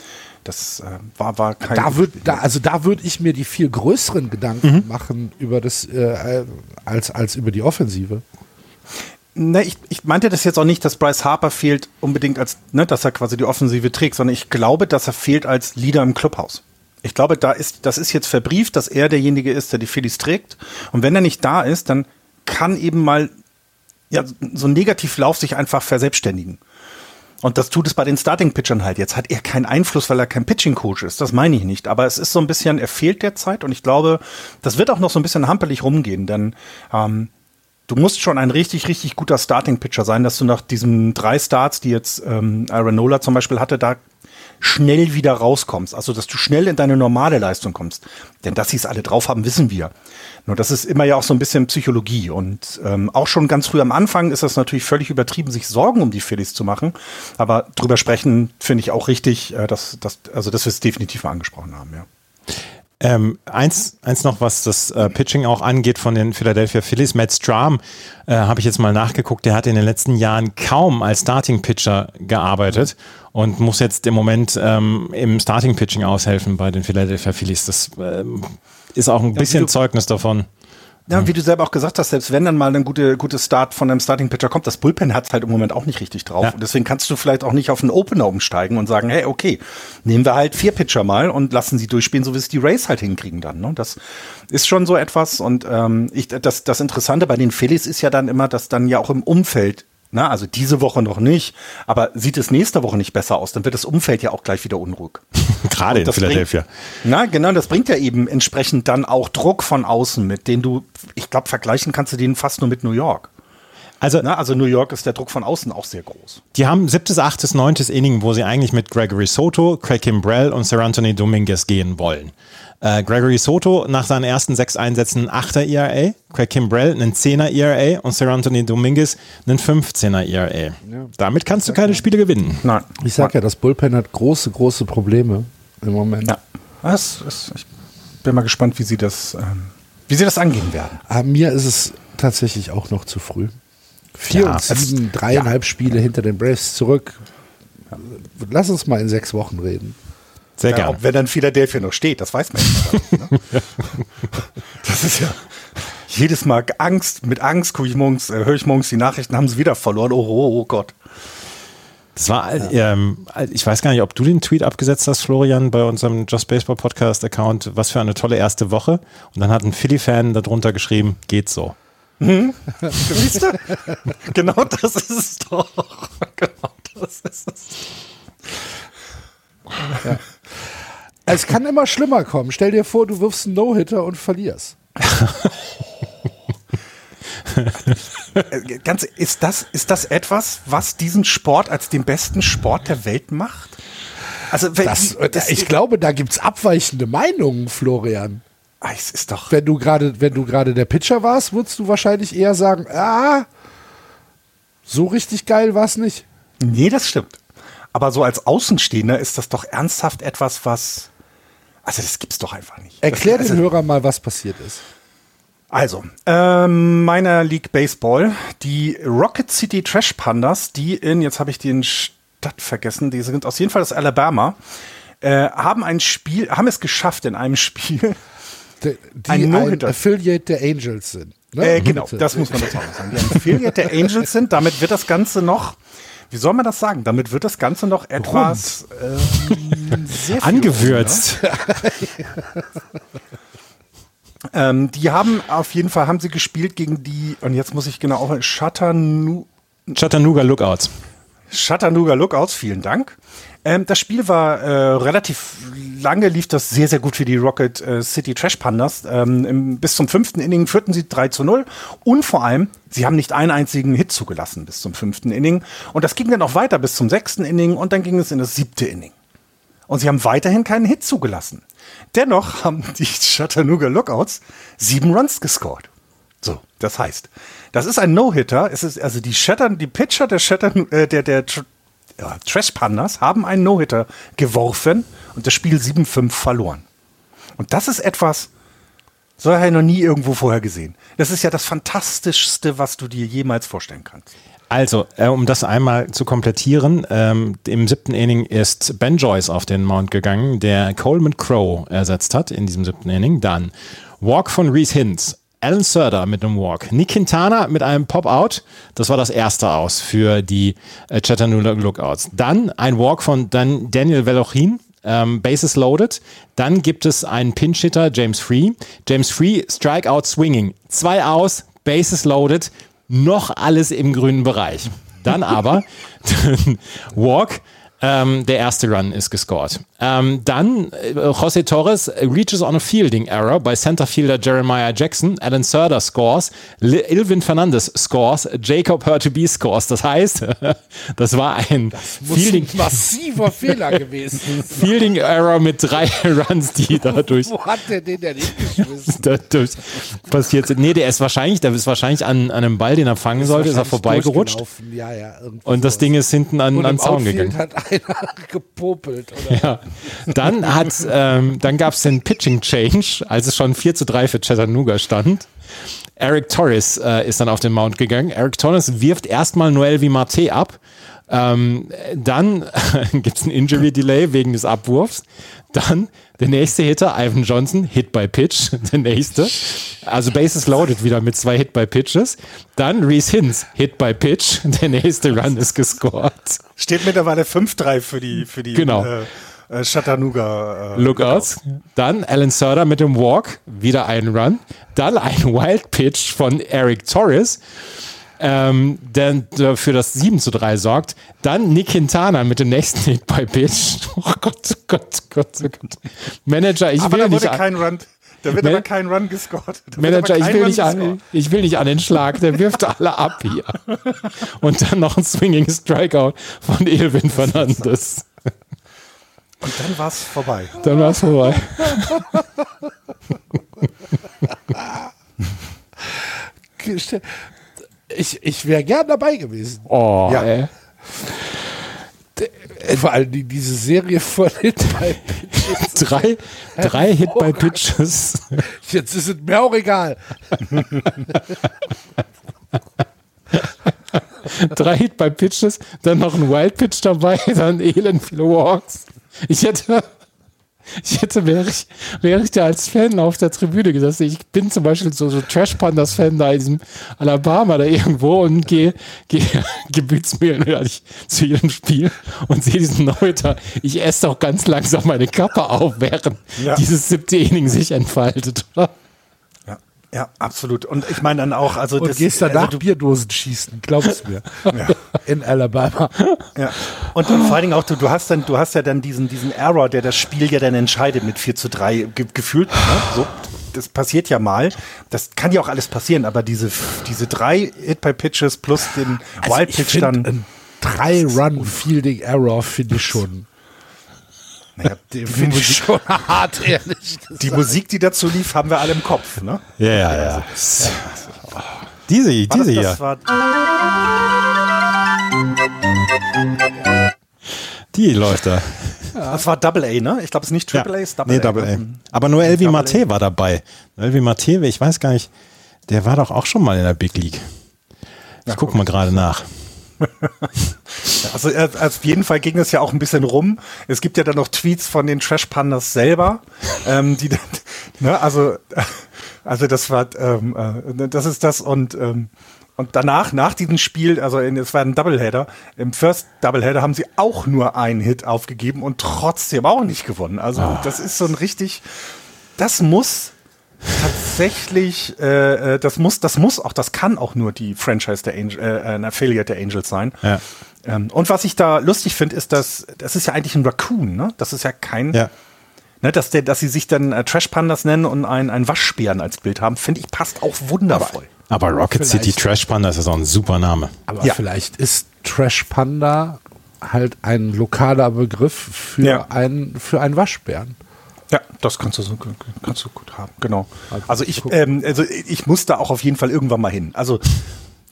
das äh, war, war kein. Da würd, da, also da würde ich mir die viel größeren Gedanken mhm. machen über das äh, als als über die Offensive. Ne, ich, ich meinte das jetzt auch nicht, dass Bryce Harper fehlt unbedingt als, ne, dass er quasi die Offensive trägt, sondern ich glaube, dass er fehlt als Leader im Clubhaus. Ich glaube, da ist, das ist jetzt verbrieft, dass er derjenige ist, der die Phillies trägt. Und wenn er nicht da ist, dann kann eben mal ja, so ein Negativlauf sich einfach verselbstständigen. Und das tut es bei den Starting-Pitchern halt. Jetzt hat er keinen Einfluss, weil er kein Pitching-Coach ist. Das meine ich nicht. Aber es ist so ein bisschen, er fehlt derzeit. Und ich glaube, das wird auch noch so ein bisschen hampelig rumgehen. Denn ähm, du musst schon ein richtig, richtig guter Starting-Pitcher sein, dass du nach diesen drei Starts, die jetzt ähm, Nola zum Beispiel hatte, da schnell wieder rauskommst. Also, dass du schnell in deine normale Leistung kommst. Denn dass sie es alle drauf haben, wissen wir. Nur das ist immer ja auch so ein bisschen Psychologie. Und ähm, auch schon ganz früh am Anfang ist das natürlich völlig übertrieben, sich Sorgen um die Phillies zu machen. Aber drüber sprechen finde ich auch richtig, äh, dass, dass, also dass wir es definitiv mal angesprochen haben, ja. Ähm, eins, eins noch, was das äh, Pitching auch angeht von den Philadelphia Phillies. Matt Stram, äh, habe ich jetzt mal nachgeguckt, der hat in den letzten Jahren kaum als Starting Pitcher gearbeitet und muss jetzt im Moment ähm, im Starting Pitching aushelfen bei den Philadelphia Phillies. Das äh, ist auch ein bisschen Zeugnis davon. Ja, wie du selber auch gesagt hast, selbst wenn dann mal ein gute, gutes Start von einem Starting Pitcher kommt, das Bullpen hat es halt im Moment auch nicht richtig drauf. Ja. Und deswegen kannst du vielleicht auch nicht auf einen Opener umsteigen und sagen, hey, okay, nehmen wir halt vier Pitcher mal und lassen sie durchspielen, so wie es die Rays halt hinkriegen dann. Ne? Das ist schon so etwas. Und ähm, ich, das, das Interessante bei den Phillies ist ja dann immer, dass dann ja auch im Umfeld na, also diese Woche noch nicht, aber sieht es nächste Woche nicht besser aus, dann wird das Umfeld ja auch gleich wieder unruhig. Gerade in Philadelphia. Bringt, na, genau, das bringt ja eben entsprechend dann auch Druck von außen mit, den du, ich glaube, vergleichen kannst du den fast nur mit New York. Also, Na, also New York ist der Druck von außen auch sehr groß. Die haben siebtes, achtes, neuntes Inning, wo sie eigentlich mit Gregory Soto, Craig Kimbrell und Sir Anthony Dominguez gehen wollen. Äh, Gregory Soto nach seinen ersten sechs Einsätzen ein 8er ERA, Craig Kimbrell einen 10er ERA und Sir Anthony Dominguez einen 15er ERA. Ja. Damit kannst du keine Spiele gewinnen. Nein. Ich sag ja, das Bullpen hat große, große Probleme im Moment. Ja. Das, das, ich bin mal gespannt, wie sie das, ähm, wie sie das angehen werden. Aber ah, mir ist es tatsächlich auch noch zu früh. Vier ja, und sieben, dreieinhalb ja. Spiele hinter den Braves zurück. Lass uns mal in sechs Wochen reden. Sehr gerne. Ja, wenn dann Philadelphia noch steht, das weiß man nicht. Ne? das ist ja jedes Mal Angst, mit Angst gucke ich morgens, äh, höre ich morgens die Nachrichten, haben sie wieder verloren. Oh, oh, oh Gott. Das war, ja. ähm, ich weiß gar nicht, ob du den Tweet abgesetzt hast, Florian, bei unserem Just Baseball Podcast Account. Was für eine tolle erste Woche. Und dann hat ein Philly-Fan darunter geschrieben, geht so. Hm? Siehst du? genau das ist es doch. Genau das ist es. Ja. Es kann immer schlimmer kommen. Stell dir vor, du wirfst einen No-Hitter und verlierst. Ganz, ist, das, ist das etwas, was diesen Sport als den besten Sport der Welt macht? Also, wenn, Das, ich glaube, da gibt es abweichende Meinungen, Florian. Ah, es ist doch. Wenn du gerade, wenn du gerade der Pitcher warst, würdest du wahrscheinlich eher sagen, ah, so richtig geil war es nicht. Nee, das stimmt. Aber so als Außenstehender ist das doch ernsthaft etwas, was. Also, das gibt's doch einfach nicht. Erklär das, den also, Hörern mal, was passiert ist. Also, ähm, meiner League Baseball, die Rocket City Trash Pandas, die in, jetzt habe ich den Stadt vergessen, die sind aus jeden Fall aus Alabama, äh, haben ein Spiel, haben es geschafft in einem Spiel. Die, die Ein ein. Affiliate der Angels sind. ne? Äh, genau, Bitte. das muss man dazu auch noch sagen. Die ein Affiliate der Angels sind, damit wird das Ganze noch, wie soll man das sagen? Damit wird das Ganze noch etwas ähm, sehr viel Angewürzt. Ähm, die haben auf jeden Fall, haben sie gespielt gegen die, und jetzt muss ich genau auf, Chattanooga, Chattanooga Lookouts. Chattanooga Lookouts, vielen Dank. Ähm, das Spiel war äh, relativ lange, lief das sehr, sehr gut für die Rocket äh, City Trash Pandas. Ähm, im, bis zum fünften Inning führten sie 3 zu 0 und vor allem, sie haben nicht einen einzigen Hit zugelassen bis zum fünften Inning. Und das ging dann auch weiter bis zum sechsten Inning und dann ging es in das siebte Inning. Und sie haben weiterhin keinen Hit zugelassen. Dennoch haben die Chattanooga Lookouts sieben Runs gescored. So, das heißt, das ist ein No-Hitter. Es ist also die Shatter, die Pitcher der Shatter, äh, der der Tr ja, Trash Pandas haben einen No-Hitter geworfen und das Spiel 7-5 verloren. Und das ist etwas, so habe ich noch nie irgendwo vorher gesehen. Das ist ja das fantastischste, was du dir jemals vorstellen kannst. Also, äh, um das einmal zu komplettieren, ähm, im siebten Inning ist Ben Joyce auf den Mount gegangen, der Coleman Crow ersetzt hat in diesem siebten Inning. Dann Walk von Reese Hintz, Alan Surder mit einem Walk, Nick Quintana mit einem Pop-Out, das war das erste Aus für die äh, Chattanooga Lookouts. Dann ein Walk von Dan Daniel Velochin, ähm, Bases loaded. Dann gibt es einen Pinch-Hitter, James Free. James Free, Strikeout Swinging. Zwei aus, Bases loaded, noch alles im grünen Bereich. Dann aber Walk, ähm, der erste Run ist gescored. Ähm, dann äh, José Torres reaches on a fielding error bei Centerfielder Jeremiah Jackson. Alan Surder scores. Li- Ilvin Fernandez scores. Jacob Hurtubise scores. Das heißt, das war ein Muss Fielding, massiver Fehler gewesen. Fielding Error mit drei Runs, die dadurch Wo hat der den denn hingeschmissen? dadurch passiert sind. Nee, der ist wahrscheinlich, der ist wahrscheinlich an, an einem Ball, den er fangen sollte, ist er vorbeigerutscht. Ja, ja, Und das. Ding ist hinten an, an den Zaun gegangen. hat einer gepopelt. Oder? Ja. Dann ähm, dann gab es den Pitching Change, als es schon 4 zu 3 für Chattanooga stand. Eric Torres äh, ist dann auf den Mount gegangen. Eric Torres wirft erstmal Noel Vimarte ab. Ähm, dann gibt es ein Injury Delay wegen des Abwurfs. Dann der nächste Hitter, Ivan Johnson, Hit by Pitch, der nächste. Also Bases loaded wieder mit zwei Hit by Pitches. Dann Reese Hins, Hit by Pitch, der nächste Run ist gescored. Steht mittlerweile 5-3 für die, für die Genau. äh, äh, Chattanooga äh, Lookouts. Dann Alan Surder mit dem Walk, wieder ein Run. Dann ein Wild Pitch von Eric Torres, ähm, der für das 7 zu 3 sorgt. Dann Nick Quintana mit dem nächsten Hit by Pitch. Oh Gott, oh Gott, oh Gott, oh Gott. Manager, ich Aber will da nicht. wurde an- kein Run. Da wird Man- aber kein Run gescored. Da Manager, ich will, Run nicht an, ich will nicht an den Schlag, der wirft alle ab hier. Und dann noch ein Swinging Strikeout von Elvin Fernandes. Und dann war es vorbei. Dann war es vorbei. Ich, ich wäre gern dabei gewesen. Oh, Ja. ey. Vor allem die, diese Serie von Hit by Drei, drei Hit by Pitches. Jetzt ist es mir auch egal. Drei Hit by Pitches, dann noch ein Wild Pitch dabei, dann elend viele Walks. Ich hätte, ich hätte, wäre ich, wäre ich da als Fan auf der Tribüne gesessen. Ich bin zum Beispiel so, so Trash Pandas Fan da in diesem Alabama da irgendwo und gehe, gehe gebütsmühlenartig zu jedem Spiel und sehe diesen Neuter. Ich esse doch ganz langsam meine Kappe auf, während Ja. dieses siebte Inning sich entfaltet. Ja, absolut. Und ich meine dann auch, also Und das, gehst danach also du, Bierdosen schießen, glaub's mir. ja, In Alabama. ja. Und, und vor allen Dingen auch, du, du hast dann, du hast ja dann diesen, diesen Error, der das Spiel ja dann entscheidet mit 4 zu 3 ge gefühlt. Ne? So, das passiert ja mal. Das kann ja auch alles passieren, aber diese, diese drei Hit-by-Pitches plus den Also Wild ich Pitch find, dann. Ein Drei-Run-Fielding-Error finde ich schon. Naja, Den finde ich schon hart, ehrlich gesagt. die Musik, die dazu lief, haben wir alle im Kopf. Ne? Ja, ja, ja. Diese, War diese das, hier. das war, Die läuft da. das war Double A, ne? Ich glaube, es ist nicht Triple A, es ist Double nee, A. Double A. ne? Aber nur Elvi Mate war dabei. Elvi Mate, ich weiß gar nicht, der war doch auch schon mal in der Big League. Ich guck mal gerade nach. Also äh, auf jeden Fall ging es ja auch ein bisschen rum. Es gibt ja dann noch Tweets von den Trash Pandas selber, ähm, die dann, ne, also also das war ähm, äh, das ist das und ähm, und danach nach diesem Spiel, also in, es war ein Doubleheader, im First Doubleheader haben sie auch nur einen Hit aufgegeben und trotzdem auch nicht gewonnen. Also das ist so ein richtig, das muss tatsächlich, äh, äh, das muss, das muss auch, das kann auch nur die Franchise der Angel, äh, ein Affiliate der Angels sein. Ja. Ähm, und was ich da lustig finde, ist, dass das ist ja eigentlich ein Raccoon, ne? Das ist ja kein, Ja. ne, dass der, dass sie sich dann äh, Trash Pandas nennen und einen, einen Waschbären als Bild haben, finde ich passt auch wundervoll. Aber Rocket Vielleicht- City Trash Panda ist auch ein super Name. Aber Ja. vielleicht ist Trash Panda halt ein lokaler Begriff für, Ja. einen, für einen Waschbären. Ja, das kannst du so kannst du gut haben, genau. Also ich, ähm, also ich muss da auch auf jeden Fall irgendwann mal hin. Also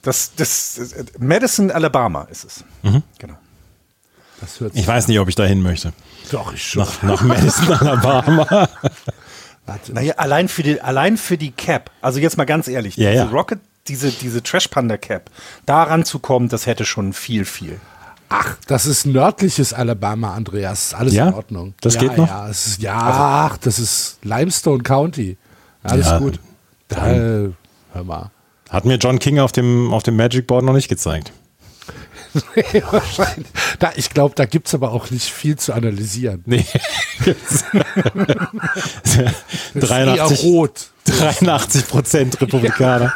das, das, Madison, Alabama ist es. Genau. Das hört Ich weiß nicht, ob ich da hin möchte. doch ich schon. Nach, nach Madison, Alabama. Warte. Naja, allein für die, allein für die Cap, also jetzt mal ganz ehrlich, Ja, diese ja. Rocket, diese, diese Trash Panda Cap, da ranzukommen, das hätte schon viel, viel. Ach, das ist nördliches Alabama, Andreas. Ist alles Ja? in Ordnung. Das ja, geht noch? Ja, ist, ja ach, das ist Limestone County. Alles Ja, gut. Da, hör mal. Hat mir John King auf dem, auf dem Magic Board noch nicht gezeigt. Wahrscheinlich. Da, ich glaube, da gibt es aber auch nicht viel zu analysieren. Nee. Das ist eher 83, rot. 83 Prozent Republikaner.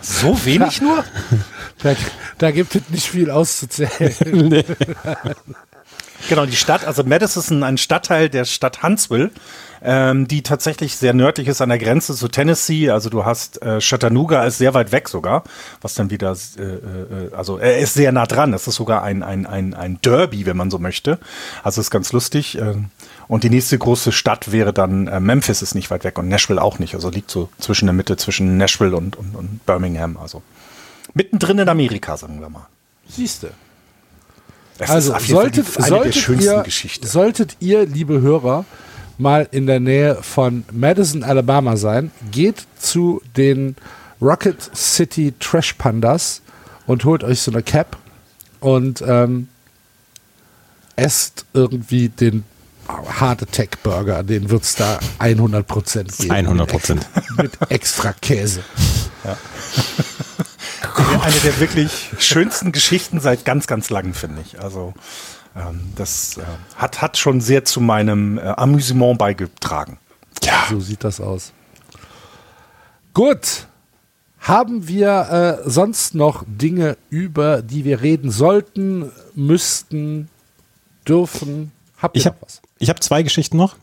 So wenig nur? Da, da gibt es nicht viel auszuzählen. Nee. Genau, die Stadt, also Madison, ein Stadtteil der Stadt Huntsville, ähm, die tatsächlich sehr nördlich ist an der Grenze zu Tennessee. Also du hast äh, Chattanooga ist sehr weit weg sogar, was dann wieder, äh, äh, also er ist sehr nah dran. Das ist sogar ein, ein, ein, ein Derby, wenn man so möchte. Also ist ganz lustig. ähm, und die nächste große Stadt wäre dann äh, Memphis ist nicht weit weg und Nashville auch nicht. Also liegt so zwischen der Mitte zwischen Nashville und, und, und Birmingham. Also mittendrin in Amerika, sagen wir mal. Siehste. Das Also ist solltet, eine der solltet, schönsten ihr, Geschichten. solltet ihr, liebe Hörer, mal in der Nähe von Madison, Alabama sein, geht zu den Rocket City Trash Pandas und holt euch so eine Cap und ähm, esst irgendwie den Heart Attack Burger, den wird es da 100% geben. 100 Prozent. Mit extra Käse. Eine der wirklich schönsten Geschichten seit ganz, ganz langem, finde ich. Also ähm, das äh, hat, hat schon sehr zu meinem äh, Amüsement beigetragen. Ja. So sieht das aus. Gut. Haben wir äh, sonst noch Dinge, über die wir reden sollten, müssten, dürfen? Habt ihr Ich habe noch was? Ich hab zwei Geschichten noch.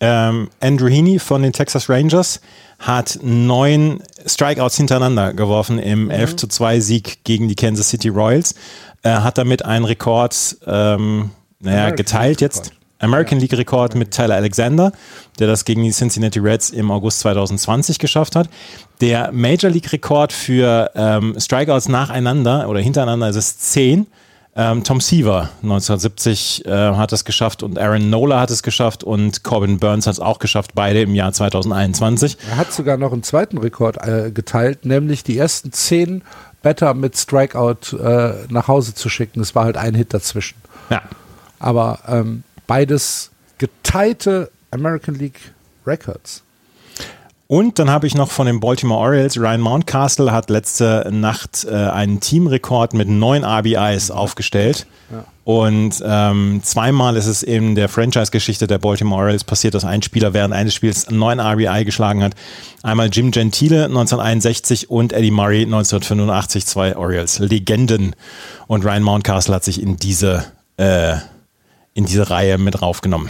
Ähm, Andrew Heaney von den Texas Rangers hat neun Strikeouts hintereinander geworfen im 11 zu 2 Sieg gegen die Kansas City Royals. Er hat damit einen Rekord ähm, naja, geteilt jetzt. American League Rekord mit Tyler Alexander, der das gegen die Cincinnati Reds im August 2020 geschafft hat. Der Major League Rekord für ähm, Strikeouts nacheinander oder hintereinander ist es 10. Ähm, Tom Seaver 1970 äh, hat es geschafft und Aaron Nola hat es geschafft und Corbin Burns hat es auch geschafft, beide im Jahr 2021. Er hat sogar noch einen zweiten Rekord äh, geteilt, nämlich die ersten zehn Batter mit Strikeout äh, nach Hause zu schicken. Es war halt ein Hit dazwischen. Ja. Aber ähm, beides geteilte American League Records. Und dann habe ich noch von den Baltimore Orioles, Ryan Mountcastle hat letzte Nacht äh, einen Teamrekord mit neun RBIs aufgestellt. Ja. Und ähm, zweimal ist es in der Franchise-Geschichte der Baltimore Orioles passiert, dass ein Spieler während eines Spiels neun RBI geschlagen hat. Einmal Jim Gentile 1961 und Eddie Murray 1985, zwei Orioles-Legenden. Und Ryan Mountcastle hat sich in diese, äh, in diese Reihe mit raufgenommen.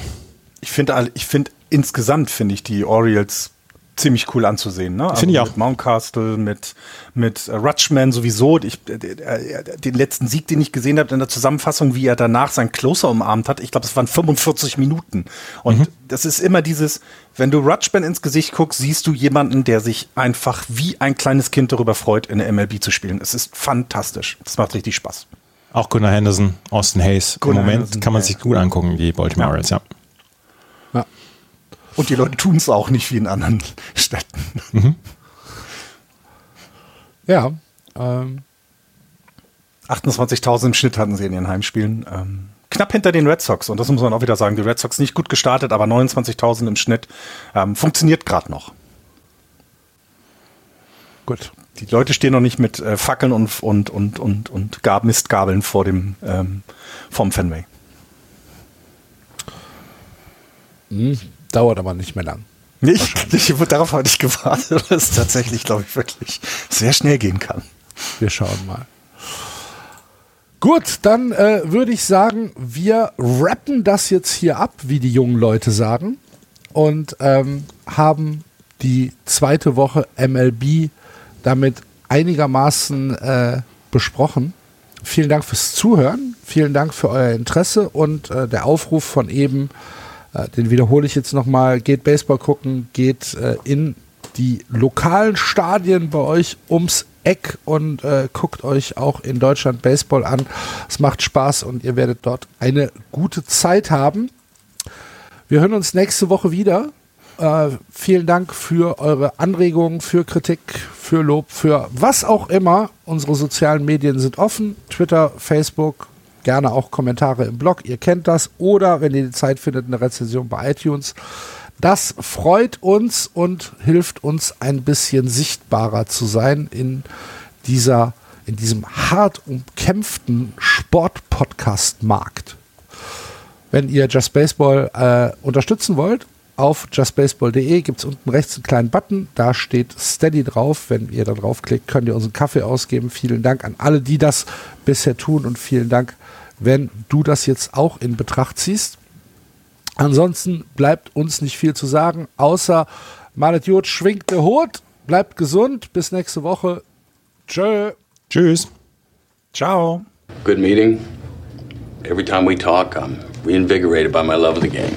Ich finde ich find, insgesamt finde ich die Orioles ziemlich cool anzusehen. Ne? Also Finde ich auch. Mit Mountcastle, mit, mit uh, Rutschman sowieso. Ich, äh, äh, den letzten Sieg, den ich gesehen habe in der Zusammenfassung, wie er danach seinen Closer umarmt hat, ich glaube, es waren 45 Minuten. Und mhm. das ist immer dieses, wenn du Rutschman ins Gesicht guckst, siehst du jemanden, der sich einfach wie ein kleines Kind darüber freut, in der MLB zu spielen. Es ist fantastisch. Das macht richtig Spaß. Auch Gunnar Henderson, Austin Hayes. Gunnar Im Moment Henderson, kann man sich gut angucken, die Baltimore Orioles, ja. ja. Und die Leute tun es auch nicht wie in anderen Städten. Mhm. Ja. Ähm. 28.000 im Schnitt hatten sie in ihren Heimspielen. Ähm, knapp hinter den Red Sox. Und das muss man auch wieder sagen. Die Red Sox nicht gut gestartet, aber 29.000 im Schnitt. Ähm, funktioniert gerade noch. Gut. Die Leute stehen noch nicht mit äh, Fackeln und, und, und, und, und Gab Mistgabeln vor dem, ähm, vom Fenway. Mhm. Dauert aber nicht mehr lang. Nicht? Ich, darauf hatte ich gewartet, weil es tatsächlich, glaube ich, wirklich sehr schnell gehen kann. Wir schauen mal. Gut, dann äh, würde ich sagen, wir rappen das jetzt hier ab, wie die jungen Leute sagen, und ähm, haben die zweite Woche MLB damit einigermaßen äh, besprochen. Vielen Dank fürs Zuhören, vielen Dank für euer Interesse und äh, der Aufruf von eben den wiederhole ich jetzt nochmal. Geht Baseball gucken, geht äh, in die lokalen Stadien bei euch ums Eck und äh, guckt euch auch in Deutschland Baseball an. Es macht Spaß und ihr werdet dort eine gute Zeit haben. Wir hören uns nächste Woche wieder. Äh, vielen Dank für eure Anregungen, für Kritik, für Lob, für was auch immer. Unsere sozialen Medien sind offen. Twitter, Facebook, Gerne auch Kommentare im Blog, ihr kennt das. Oder wenn ihr die Zeit findet, eine Rezension bei iTunes. Das freut uns und hilft uns ein bisschen sichtbarer zu sein in dieser, in diesem hart umkämpften Sport-Podcast-Markt. Wenn ihr Just Baseball äh, unterstützen wollt, auf justbaseball.de gibt es unten rechts einen kleinen Button, da steht Steady drauf. Wenn ihr da draufklickt, könnt ihr unseren Kaffee ausgeben. Vielen Dank an alle, die das bisher tun und vielen Dank wenn du das jetzt auch in Betracht ziehst. Ansonsten bleibt uns nicht viel zu sagen, außer Malet Jod schwingt der Hut, bleibt gesund, bis nächste Woche. Tschö. Tschüss. Ciao. Good meeting. Every time we talk, I'm reinvigorated by my love of the game.